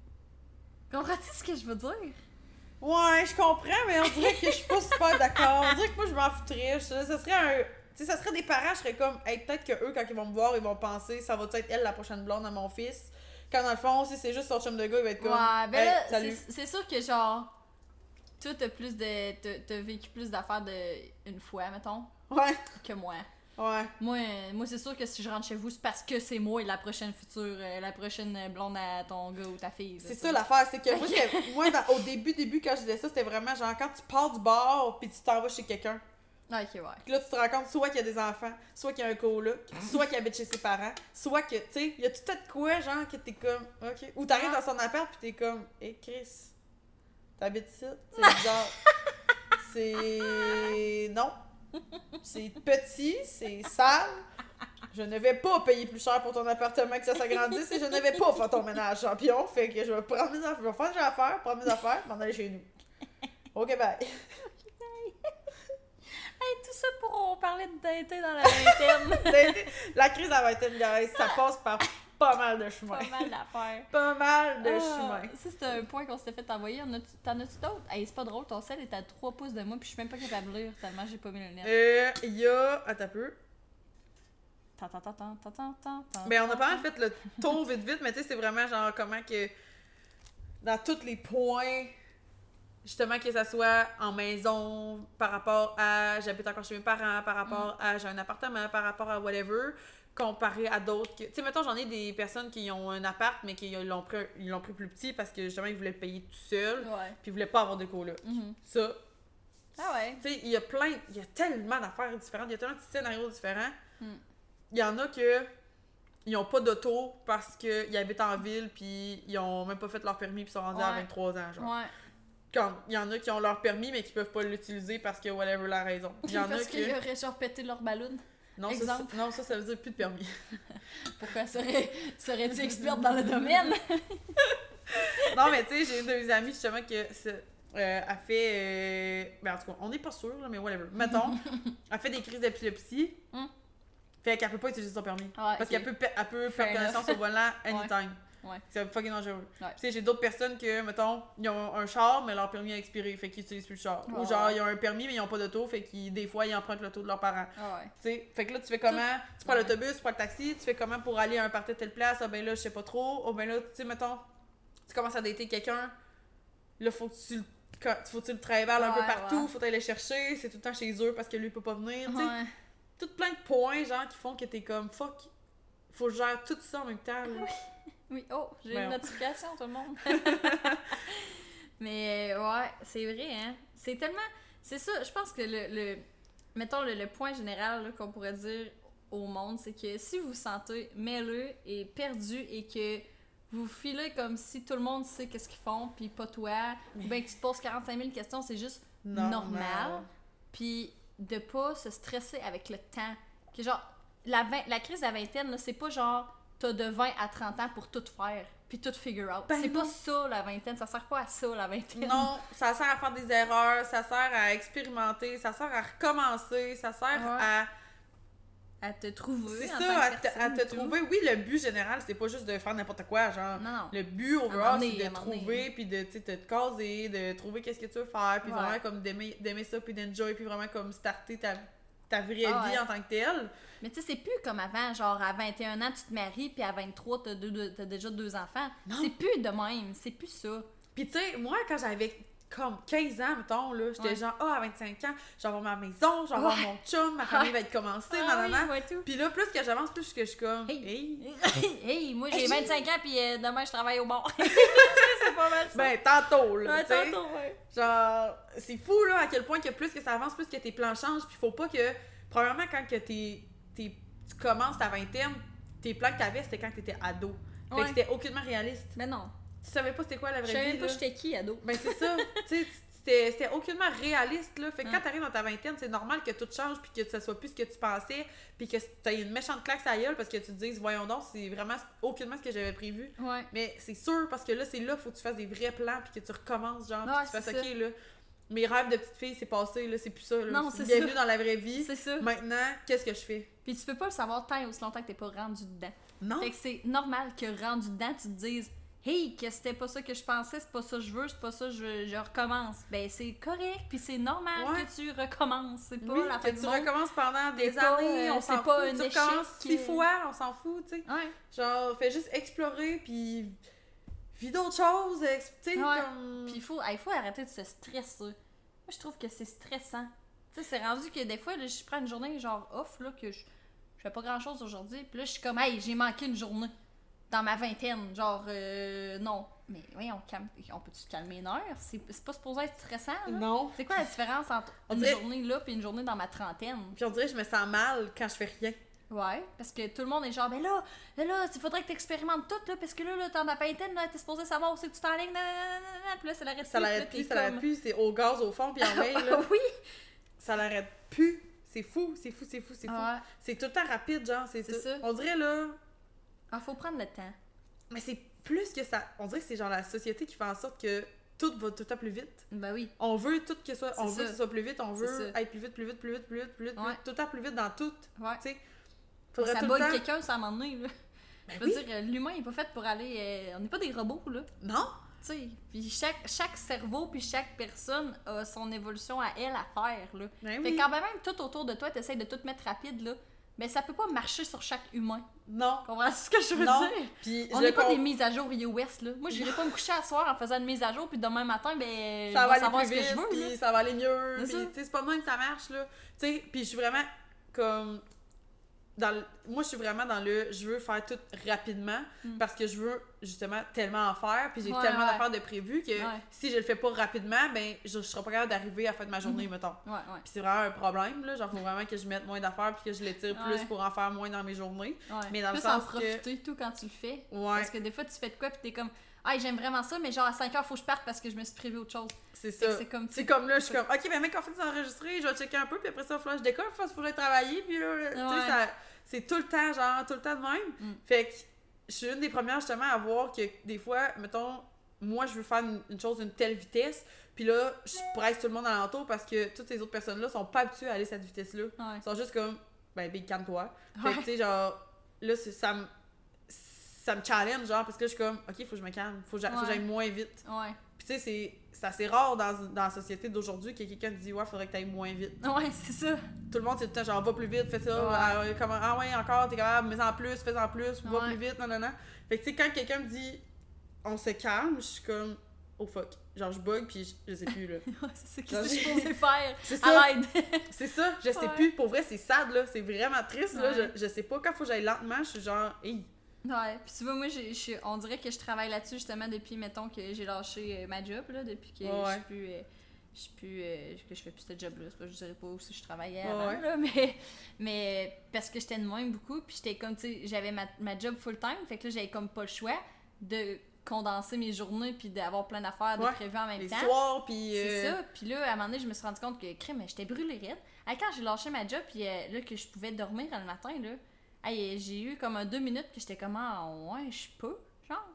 Speaker 3: Comprends-tu ce que je veux dire?
Speaker 2: Ouais, je comprends, mais on dirait que je suis pas super d'accord. On dirait que moi, je m'en foutrais. Ça serait un. Tu sais, ça serait des parents, je serais comme, hey, peut-être que eux, quand ils vont me voir, ils vont penser, ça va être elle la prochaine blonde à mon fils. Quand dans le fond, si c'est juste son chum de gars, il va être comme,
Speaker 3: ouais, ben
Speaker 2: hey,
Speaker 3: c'est sûr que genre, toi, t'as plus de. t'as- T'as vécu plus d'affaires de une fois, mettons,
Speaker 2: Ouais,
Speaker 3: que moi.
Speaker 2: ouais.
Speaker 3: Moi, euh, moi c'est sûr que si je rentre chez vous, c'est parce que c'est moi et la prochaine future, euh, la prochaine blonde à ton gars ou ta fille.
Speaker 2: C'est ça l'affaire, c'est que moi, moi dans- au début, début, quand je disais ça, c'était vraiment genre quand tu pars du bar puis tu t'en vas chez quelqu'un.
Speaker 3: Ah, Ok, ouais.
Speaker 2: Puis là, tu te rends compte soit qu'il y a des enfants, soit qu'il y a un coloc, soit qu'il habite chez ses parents, soit que, tu sais, il y a tout à de quoi, genre, que t'es comme, ok. Ou t'arrives dans son appart pis t'es comme, hé Chris, t'habites ici? C'est bizarre. c'est. Non. C'est petit, c'est sale. Je ne vais pas payer plus cher pour ton appartement que ça s'agrandisse et je ne vais pas faire ton ménage champion. Fait que je vais prendre mes affaires, je vais faire à faire, prendre mes affaires, m'en aller chez nous. Ok, bye.
Speaker 3: Hey, tout ça pour on parler de d'été dans la vingtaine.
Speaker 2: La crise à la vingtaine, guys, ça passe par pas mal de chemins.
Speaker 3: Pas mal d'affaires.
Speaker 2: Pas mal de
Speaker 3: Ah,
Speaker 2: chemins.
Speaker 3: Ça, c'est un point qu'on s'était fait envoyer. T'en as-tu d'autres? Hey, c'est pas drôle, ton sel est à 3 pouces de moi, puis je suis même pas capable de lire tellement j'ai pas mis le net.
Speaker 2: Euh, il y a. Attends un peu. Mais Ben, on a pas mal fait le tour vite vite, mais tu sais, c'est vraiment genre comment que dans tous les points, justement que ça soit en maison, par rapport à j'habite encore chez mes parents, par rapport
Speaker 3: Mm.
Speaker 2: à j'ai un appartement, par rapport à whatever, comparé à d'autres. que- Tu sais, mettons, j'en ai des personnes qui ont un appart, mais qui l'ont pris, ils l'ont pris plus petit parce que justement, ils voulaient le payer tout seul,
Speaker 3: Ouais.
Speaker 2: puis ils voulaient pas avoir de coloc.
Speaker 3: Mhm.
Speaker 2: Ça,
Speaker 3: Ah ouais.
Speaker 2: tu sais, il y a plein, il y a tellement d'affaires différentes, il y a tellement de scénarios différents.
Speaker 3: Mm.
Speaker 2: Il y en a que ils ont pas d'auto parce qu'ils habitent en ville puis ils ont même pas fait leur permis puis sont rendus à
Speaker 3: Ouais.
Speaker 2: 23 ans genre.
Speaker 3: Ouais.
Speaker 2: Comme il y en a qui ont leur permis mais qui peuvent pas l'utiliser parce que whatever la raison. Il y en a
Speaker 3: Parce qu'ils
Speaker 2: que
Speaker 3: auraient genre pété leur ballon.
Speaker 2: Non ça,
Speaker 3: exemple.
Speaker 2: ça- non ça ça veut dire plus de permis.
Speaker 3: Pourquoi serais- serais-tu experte dans le domaine?
Speaker 2: non mais tu sais j'ai une de mes amies justement que euh, a fait euh, ben en tout cas on n'est pas sûr là, mais whatever. Mettons a fait des crises d'épilepsie.
Speaker 3: Mm.
Speaker 2: Fait qu'elle peut pas utiliser son permis.
Speaker 3: Ouais,
Speaker 2: Parce qu'elle peut, pe- elle peut
Speaker 3: Fair
Speaker 2: faire connaissance au volant anytime.
Speaker 3: Ouais.
Speaker 2: C'est fucking dangereux.
Speaker 3: Ouais.
Speaker 2: Tu sais, j'ai d'autres personnes que, mettons, ils ont un char, mais leur permis a expiré, fait qu'ils utilisent plus le char. Ou genre, ils ont un permis, mais ils ont pas d'auto, fait qu'ils, des fois, ils empruntent l'auto de leurs parents.
Speaker 3: Ah.
Speaker 2: Tu sais, fait que là, tu fais comment? Tu prends l'autobus, tu prends le taxi, tu fais comment pour aller à un party de telle place? Ah ben là, je sais pas trop. Oh ben là, tu sais, mettons, tu commences à dater quelqu'un, là, faut que tu le. quand- Faut tu le travailles un peu partout, faut aller le chercher, c'est tout le temps chez eux parce que lui il peut pas venir, tu sais tout plein de points, genre, qui font que t'es comme fuck. Faut que je gère tout ça en même temps. là.
Speaker 3: Oui, oh, j'ai une notification, tout le monde. Mais euh, ouais, c'est vrai, hein. C'est tellement. C'est ça, je pense que le. le mettons, le, le point général qu'on pourrait dire au monde, c'est que si vous vous sentez mêleux et perdu et que vous filez comme si tout le monde sait qu'est-ce qu'ils font, puis pas toi, ou bien que tu te poses 45 000 questions, c'est juste normal. Puis de pas se stresser avec le temps. Que genre, la, vingt- la crise de la vingtaine, là, c'est pas genre t'as de 20 à 30 ans pour tout faire, puis tout figure out.
Speaker 2: Ben
Speaker 3: c'est pas ça la vingtaine, ça sert pas à ça la vingtaine.
Speaker 2: Non, ça sert à faire des erreurs, ça sert à expérimenter, ça sert à recommencer, ça sert
Speaker 3: Ouais.
Speaker 2: à.
Speaker 3: À te trouver.
Speaker 2: C'est ça, à te, à te trouver. Oui, le but général, c'est pas juste de faire n'importe quoi, genre.
Speaker 3: Non, non.
Speaker 2: Le but overall, c'est de trouver, puis de, de te caser, de trouver qu'est-ce que tu veux faire, puis
Speaker 3: Ouais.
Speaker 2: vraiment comme d'aimer d'aimer ça, puis d'enjoy, puis vraiment comme starter ta, ta vraie
Speaker 3: Ah
Speaker 2: vie en tant que telle.
Speaker 3: Mais tu sais, c'est plus comme avant, genre à 21 ans, tu te maries, puis à 23, t'as, deux, deux- t'as déjà deux enfants. C'est plus de même, c'est plus ça.
Speaker 2: Puis tu sais, moi, quand j'avais comme 15 ans, mettons, là, j'étais
Speaker 3: Ouais.
Speaker 2: genre, ah, à 25 ans, avoir ma maison, avoir
Speaker 3: Ouais.
Speaker 2: mon chum, ma famille va être commencée,
Speaker 3: Ah
Speaker 2: nanana.
Speaker 3: oui, ouais, tout.
Speaker 2: Puis là, plus que j'avance, plus que je suis comme,
Speaker 3: Hey.
Speaker 2: hey.
Speaker 3: hey, moi j'ai
Speaker 2: Hey.
Speaker 3: 25 ans, puis euh, demain je travaille au bar. C'est pas mal ça.
Speaker 2: Ben, tantôt, là,
Speaker 3: Ouais, tantôt, ouais.
Speaker 2: Genre, c'est fou, là, à quel point que plus que ça avance, plus que tes plans changent. Puis faut pas que, premièrement, quand que t'es, tu commences ta vingtaine, tes plans que t'avais, c'était quand t'étais ado. Fait que c'était aucunement réaliste.
Speaker 3: Mais non.
Speaker 2: Tu savais pas c'était quoi la
Speaker 3: Je
Speaker 2: vraie
Speaker 3: savais
Speaker 2: vie,
Speaker 3: même pas
Speaker 2: là.
Speaker 3: j'étais qui, ado.
Speaker 2: Ben c'est ça, tu sais, c'était aucunement réaliste, là. Fait que quand t'arrives dans ta vingtaine, c'est normal que tout change, puis que ça soit plus ce que tu pensais, puis que t'as une méchante claque à gueule, parce que tu te dises, voyons donc, c'est vraiment aucunement ce que j'avais prévu.
Speaker 3: Ouais.
Speaker 2: Mais c'est sûr, parce que là, c'est là faut que tu fasses des vrais plans, puis que tu recommences, genre, que tu fasses,
Speaker 3: c'est
Speaker 2: ok, là, mes rêves de petite fille, c'est passé, là, c'est plus ça, là.
Speaker 3: Non, c'est
Speaker 2: Bienvenue
Speaker 3: ça.
Speaker 2: dans la vraie vie.
Speaker 3: C'est ça.
Speaker 2: Maintenant, qu'est-ce que je fais?
Speaker 3: Puis tu peux pas le savoir tant et aussi longtemps que t'es pas rendu dedans.
Speaker 2: Non.
Speaker 3: Fait que c'est normal que rendu dedans, tu te dises Hey, que c'était pas ça que je pensais, c'est pas ça que je veux, c'est pas ça que je, je recommence. Ben c'est correct, puis c'est normal
Speaker 2: Ouais.
Speaker 3: que tu recommences. C'est pas
Speaker 2: Oui,
Speaker 3: la
Speaker 2: que
Speaker 3: fin
Speaker 2: tu
Speaker 3: du monde.
Speaker 2: recommences pendant des
Speaker 3: pas,
Speaker 2: années,
Speaker 3: euh,
Speaker 2: on s'en
Speaker 3: pas
Speaker 2: fout,
Speaker 3: un
Speaker 2: tu recommences six
Speaker 3: euh,
Speaker 2: fois, on s'en fout, tu sais.
Speaker 3: Ouais.
Speaker 2: Genre, fais juste explorer, puis vis d'autres choses, ex- tu sais,
Speaker 3: Ouais.
Speaker 2: comme...
Speaker 3: Puis il faut, il faut arrêter de se stresser. Moi, je trouve que c'est stressant. Tu sais, c'est rendu que des fois, là, je prends une journée genre off, là, que je, je fais pas grand chose aujourd'hui. Puis là, je suis comme, hey, j'ai manqué une journée dans ma vingtaine. Genre, euh, non. Mais oui, on, calme, on peut-tu se calmer une heure? C'est pas supposé être stressant, là?
Speaker 2: Non.
Speaker 3: C'est quoi la différence entre
Speaker 2: On
Speaker 3: une
Speaker 2: dirait-
Speaker 3: journée là puis une journée dans ma trentaine?
Speaker 2: Puis on dirait que je me sens mal quand je fais rien.
Speaker 3: Ouais, parce que tout le monde est genre, ben là, là, là, il faudrait que tu expérimentes tout, là, parce que là, là, t'es ta vingtaine, là, t'es supposé savoir où c'est que tu t'enlignes, puis là, ça l'arrête
Speaker 2: Ça
Speaker 3: plus,
Speaker 2: l'arrête
Speaker 3: là,
Speaker 2: plus, ça l'arrête
Speaker 3: comme-
Speaker 2: plus, c'est au gaz, au fond, puis en veille, là.
Speaker 3: oui!
Speaker 2: Ça l'arrête plus. C'est fou, c'est fou, c'est fou, c'est fou. C'est tout le temps rapide, genre, c'est
Speaker 3: C'est
Speaker 2: tout-
Speaker 3: ça.
Speaker 2: On dirait, là...
Speaker 3: Ah, faut prendre le temps.
Speaker 2: Mais c'est plus que ça... On dirait que c'est genre la société qui fait en sorte que tout va tout le temps plus vite.
Speaker 3: Ben oui.
Speaker 2: On veut tout que soit... On veut que ce soit plus vite, on veut être plus vite, plus vite, plus vite, plus vite, plus vite,
Speaker 3: Ouais.
Speaker 2: tout le temps plus vite dans tout.
Speaker 3: Ouais.
Speaker 2: Tu sais, faudrait
Speaker 3: ça
Speaker 2: tout le
Speaker 3: bug
Speaker 2: temps...
Speaker 3: quelqu'un, ça est, là.
Speaker 2: Ben
Speaker 3: Je veux
Speaker 2: oui.
Speaker 3: dire, l'humain est pas fait pour aller. euh, on n'est pas des robots, là.
Speaker 2: Non?
Speaker 3: Tu sais. Puis chaque, chaque cerveau, puis chaque personne a son évolution à elle à faire, là.
Speaker 2: Ben
Speaker 3: Fait
Speaker 2: oui.
Speaker 3: quand même, tout autour de toi, t'essayes de tout mettre rapide, là. Mais ça peut pas marcher sur chaque humain.
Speaker 2: Non.
Speaker 3: Comprends ce que je veux
Speaker 2: Non.
Speaker 3: dire?
Speaker 2: Puis
Speaker 3: On n'est pas des mises à jour iOS, là. Moi, j'irai pas me coucher à soir en faisant une mise à jour, puis demain matin, ben,
Speaker 2: ça
Speaker 3: je
Speaker 2: va
Speaker 3: vais
Speaker 2: aller
Speaker 3: savoir
Speaker 2: plus
Speaker 3: ce que
Speaker 2: vite,
Speaker 3: je veux, là.
Speaker 2: puis ça va aller mieux.
Speaker 3: C'est
Speaker 2: pas même que ça marche, là. Tu sais, puis je suis vraiment comme. Dans le- Moi, je suis vraiment dans le. Je veux faire tout rapidement
Speaker 3: Mm.
Speaker 2: parce que je veux justement tellement en faire. Puis j'ai
Speaker 3: Ouais,
Speaker 2: tellement
Speaker 3: ouais.
Speaker 2: d'affaires de prévues que
Speaker 3: Ouais.
Speaker 2: si je le fais pas rapidement, ben, je, je serai pas capable d'arriver à la fin de ma journée, mettons.
Speaker 3: Ouais, ouais.
Speaker 2: Puis c'est vraiment un problème, là. Genre, faut vraiment que je mette moins d'affaires puis que je les tire plus pour en faire moins dans mes journées. Mais dans le
Speaker 3: Plus en
Speaker 2: sens que-
Speaker 3: profiter, tout, quand tu le fais. Parce que des fois, tu fais de quoi, puis t'es comme, ah, j'aime vraiment ça, mais genre à 5 heures, faut que je parte parce que je me suis prévu autre chose.
Speaker 2: c'est
Speaker 3: que
Speaker 2: ça.
Speaker 3: C'est comme,
Speaker 2: C'est comme là, je suis comme, ok, mais mec, en fait, c'est enregistré, je vais checker un peu, puis après ça, il falloir que je décolle, faut que j'aille travailler, puis là, tu sais, ça- c'est tout le temps, genre, tout le temps de même.
Speaker 3: Mm.
Speaker 2: Fait que je suis une des premières, justement, à voir que des fois, mettons, moi, je veux faire une, une chose d'une telle vitesse, puis là, je presse tout le monde alentour parce que toutes ces autres personnes-là sont pas habituées à aller à cette vitesse-là.
Speaker 3: Ouais.
Speaker 2: Ils sont juste comme, ben, big, calme-toi. Fait que, tu sais, genre, là, ça me. Ça me challenge, genre, parce que je suis comme, ok, faut que je me calme, faut que j'a- faut que
Speaker 3: Ouais.
Speaker 2: j'aille moins vite.
Speaker 3: Ouais.
Speaker 2: Tu sais, c'est- c'est assez rare dans, dans la société d'aujourd'hui que quelqu'un te dit Ouais, faudrait que t'ailles moins vite.
Speaker 3: Ouais, c'est ça.
Speaker 2: Tout le monde, c'est tout le temps genre va plus vite, fais ça.
Speaker 3: Ouais.
Speaker 2: Ah, ouais, comment- ah ouais, encore, t'es capable, mets en plus, fais en plus, va
Speaker 3: Ouais.
Speaker 2: plus vite, non, non, non. Fait que tu sais, quand quelqu'un me dit On se calme, je suis comme Oh fuck. Genre, je bug, puis je, je sais plus, là.
Speaker 3: Ouais, c'est ça. Qu'est-ce que je supposée faire?
Speaker 2: C'est ça.
Speaker 3: À l'aide.
Speaker 2: c'est ça, je sais
Speaker 3: Ouais.
Speaker 2: plus. Pour vrai, c'est sad, là. C'est vraiment triste, là. Je, je sais pas, quand faut que j'aille lentement, je suis genre Hey.
Speaker 3: Ouais, puis tu vois, moi, j'ai- on dirait que je travaille là-dessus justement depuis, mettons, que j'ai lâché euh, ma job, là, depuis que
Speaker 2: Ouais,
Speaker 3: je suis plus. euh, je suis plus. euh, que je fais plus ce job-là. C'est pas, je dirais pas où si je travaillais avant,
Speaker 2: ouais.
Speaker 3: là, mais, mais parce que j'étais de même beaucoup, puis j'étais comme, tu sais, j'avais ma, ma job full-time, fait que là, j'avais comme pas le choix de condenser mes journées puis d'avoir plein d'affaires de
Speaker 2: Ouais,
Speaker 3: prévues en même
Speaker 2: Les
Speaker 3: temps.
Speaker 2: soirs, puis.
Speaker 3: C'est
Speaker 2: euh,
Speaker 3: ça. Puis là, à un moment donné, je me suis rendu compte que, crème, j'étais brûlée raide. Quand j'ai lâché ma job, puis euh, là, que je pouvais dormir le matin, là, hey, j'ai eu comme un deux minutes que j'étais comme, ah, ouais, je peux, genre.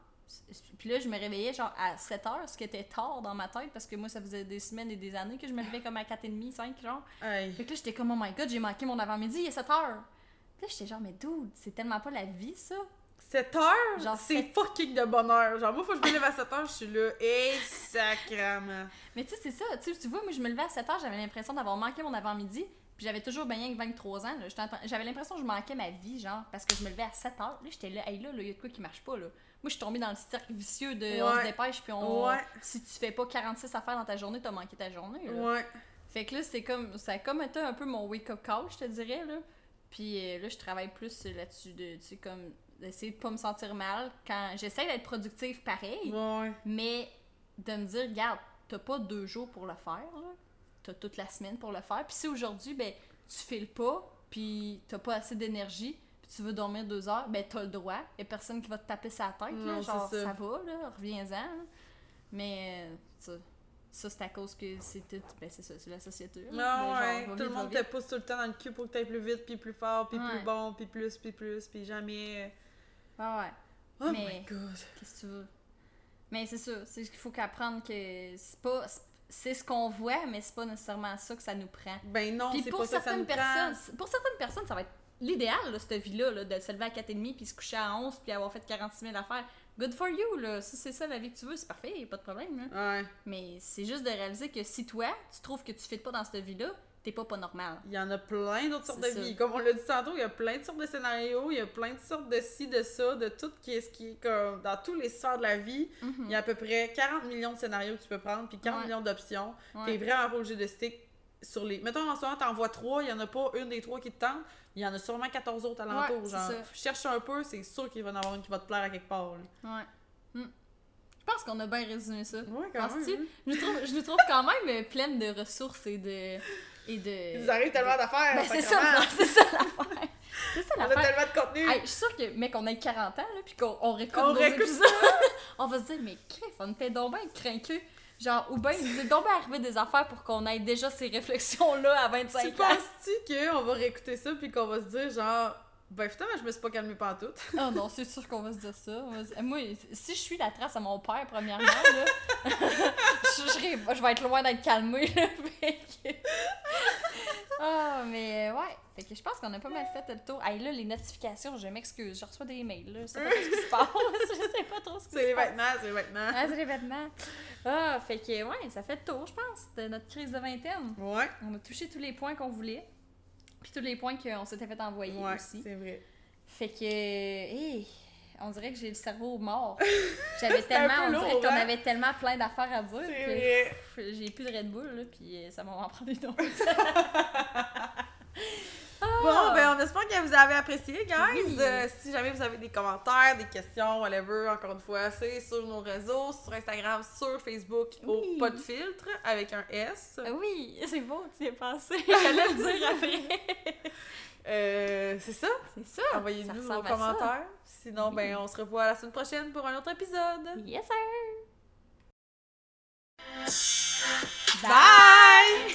Speaker 3: Puis là, je me réveillais genre à 7 heures, ce qui était tard dans ma tête, parce que moi, ça faisait des semaines et des années que je me levais comme à 4h30, 5 genre.
Speaker 2: hey.
Speaker 3: Fait que là, j'étais comme, oh my god, j'ai manqué mon avant-midi, il est 7 heures. Puis là, j'étais genre, mais dude, c'est tellement pas la vie, ça.
Speaker 2: 7 heures,
Speaker 3: Genre
Speaker 2: c'est fucking de bonheur. Genre, moi, faut que je me lève à 7 heures, je suis là. Et sacrament.
Speaker 3: Mais tu sais, c'est ça. Tu vois, moi, je me levais à 7 heures, j'avais l'impression d'avoir manqué mon avant-midi. Puis j'avais toujours bien que 23 ans. J'avais l'impression que je manquais ma vie, genre, parce que je me levais à 7 heures. Là, j'étais là, hey, là, il y a de quoi qui marche pas, là. Moi, je suis tombée dans le cercle vicieux de on se dépêche, puis on.
Speaker 2: Ouais.
Speaker 3: Si tu fais pas 46 affaires dans ta journée, t'as manqué ta journée, là.
Speaker 2: Ouais.
Speaker 3: Fait que là, c'est comme. Ça a comme été un peu mon wake-up call, je te dirais, là. Puis euh, là, je travaille plus là-dessus, de, tu sais, comme, d'essayer de pas me sentir mal quand j'essaie d'être productive pareil.
Speaker 2: Ouais.
Speaker 3: Mais de me dire, regarde, t'as pas deux jours pour le faire, là. T'as toute la semaine pour le faire. Puis si aujourd'hui, ben, tu files pas, puis t'as pas assez d'énergie, puis tu veux dormir deux heures, ben, t'as le droit. Y'a personne qui va te taper sa tête, là. Genre, ça.
Speaker 2: ça.
Speaker 3: va, là, reviens-en. Mais, euh, ça, ça c'est à cause que c'est tout. Ben, c'est ça, c'est la société.
Speaker 2: Non,
Speaker 3: Ben,
Speaker 2: ouais. Tout le monde te pousse tout le temps dans le cul pour que t'ailles plus vite, puis plus fort, puis
Speaker 3: Ouais.
Speaker 2: plus bon, puis plus, puis plus, puis jamais.
Speaker 3: Ah ouais.
Speaker 2: Oh
Speaker 3: Mais-
Speaker 2: my god.
Speaker 3: Qu'est-ce que tu veux? Mais c'est ça, c'est qu'il faut qu'apprendre que c'est pas. C'est ce qu'on voit, mais c'est pas nécessairement ça que ça nous prend.
Speaker 2: Ben non, c'est
Speaker 3: pour
Speaker 2: pas ça que ça
Speaker 3: certaines
Speaker 2: nous prend.
Speaker 3: personnes, pour certaines personnes, ça va être l'idéal, cette vie-là, là, de se lever à 4h30 puis se coucher à 11 puis avoir fait 46 000 affaires. Good for you, là. Si c'est ça la vie que tu veux, c'est parfait, y a pas de problème, là.
Speaker 2: Ouais.
Speaker 3: Mais c'est juste de réaliser que si toi, tu trouves que tu fais pas dans cette vie-là, t'es pas pas normal.
Speaker 2: Il y en a plein d'autres sortes de
Speaker 3: ça.
Speaker 2: vies. Comme on l'a dit tantôt, il y a plein de sortes de scénarios, il y a plein de sortes de ci, de ça, de tout qui est ce qui est comme dans tous les sphères de la vie. Il y a à peu près 40 millions de scénarios que tu peux prendre, puis 40
Speaker 3: Ouais.
Speaker 2: millions d'options.
Speaker 3: Ouais.
Speaker 2: T'es vraiment pas obligé de stick sur les. Mettons en ce moment, t'en vois trois, il y en a pas une des trois qui te tente, il y en a sûrement 14 autres alentours.
Speaker 3: Ouais,
Speaker 2: genre,
Speaker 3: ça.
Speaker 2: cherche un peu, c'est sûr qu'il va en avoir une qui va te plaire à quelque part. là.
Speaker 3: Ouais. Hmm. Je pense qu'on a bien résumé ça.
Speaker 2: Ouais, quand même. hein.
Speaker 3: Je nous trouve, je nous trouve quand même euh, pleine de ressources et de. Et de...
Speaker 2: Ils arrivent tellement d'affaires.
Speaker 3: Ben, c'est ça, c'est ça l'affaire. C'est ça
Speaker 2: On a tellement de contenu.
Speaker 3: Hey, je suis sûre que, mec, on a 40 ans, là, puis qu'on on réécoute
Speaker 2: On
Speaker 3: nos
Speaker 2: réécoute
Speaker 3: épisodes, on va se dire, mais crif, on était donc bien craqueux. Genre, ou bien, il nous est donc bien arrivé des affaires pour qu'on ait déjà ces réflexions-là à 25
Speaker 2: Tu
Speaker 3: ans.
Speaker 2: penses-tu qu'on va réécouter ça puis qu'on va se dire genre ben finalement je me suis pas calmée pantoute.
Speaker 3: Oh non, c'est sûr qu'on va se dire ça. Se- Moi, si je suis la trace à mon père, premièrement, là, je, je serais- je vais être loin d'être calmée, là, fait que- Ah, mais ouais. Fait que je pense qu'on a pas mal fait le tour. Hey, là, les notifications, je m'excuse. Je reçois des mails, là. Je sais pas trop ce qui se passe. Je sais pas trop ce qui
Speaker 2: C'est
Speaker 3: se
Speaker 2: les
Speaker 3: passe.
Speaker 2: vêtements, c'est les vêtements.
Speaker 3: Ah, c'est les vêtements. Ah, fait que, ouais, ça fait le tour, je pense, de notre crise de vingtaine.
Speaker 2: Ouais.
Speaker 3: On a touché tous les points qu'on voulait. Puis tous les points qu'on s'était fait envoyer
Speaker 2: Ouais,
Speaker 3: aussi.
Speaker 2: c'est vrai.
Speaker 3: Fait que, hé, on dirait que j'ai le cerveau mort. J'avais tellement, on dirait qu'on
Speaker 2: hein?
Speaker 3: avait tellement plein d'affaires à dire. J'ai plus de Red Bull, là, puis ça m'a en prendre une autre.
Speaker 2: Bon, ben on espère que vous avez apprécié, guys.
Speaker 3: Oui.
Speaker 2: Euh, si jamais vous avez des commentaires, des questions, whatever, encore une fois, c'est sur nos réseaux, sur Instagram, sur Facebook, au
Speaker 3: Oui.
Speaker 2: pas de filtre, avec un S.
Speaker 3: Ah Oui, c'est beau, tu y as pensé. J'allais le dire après.
Speaker 2: Euh, c'est ça.
Speaker 3: C'est ça.
Speaker 2: Envoyez-nous vos
Speaker 3: ça.
Speaker 2: commentaires. Sinon, ben on se revoit la semaine prochaine pour un autre épisode.
Speaker 3: Yes, sir.
Speaker 2: Bye!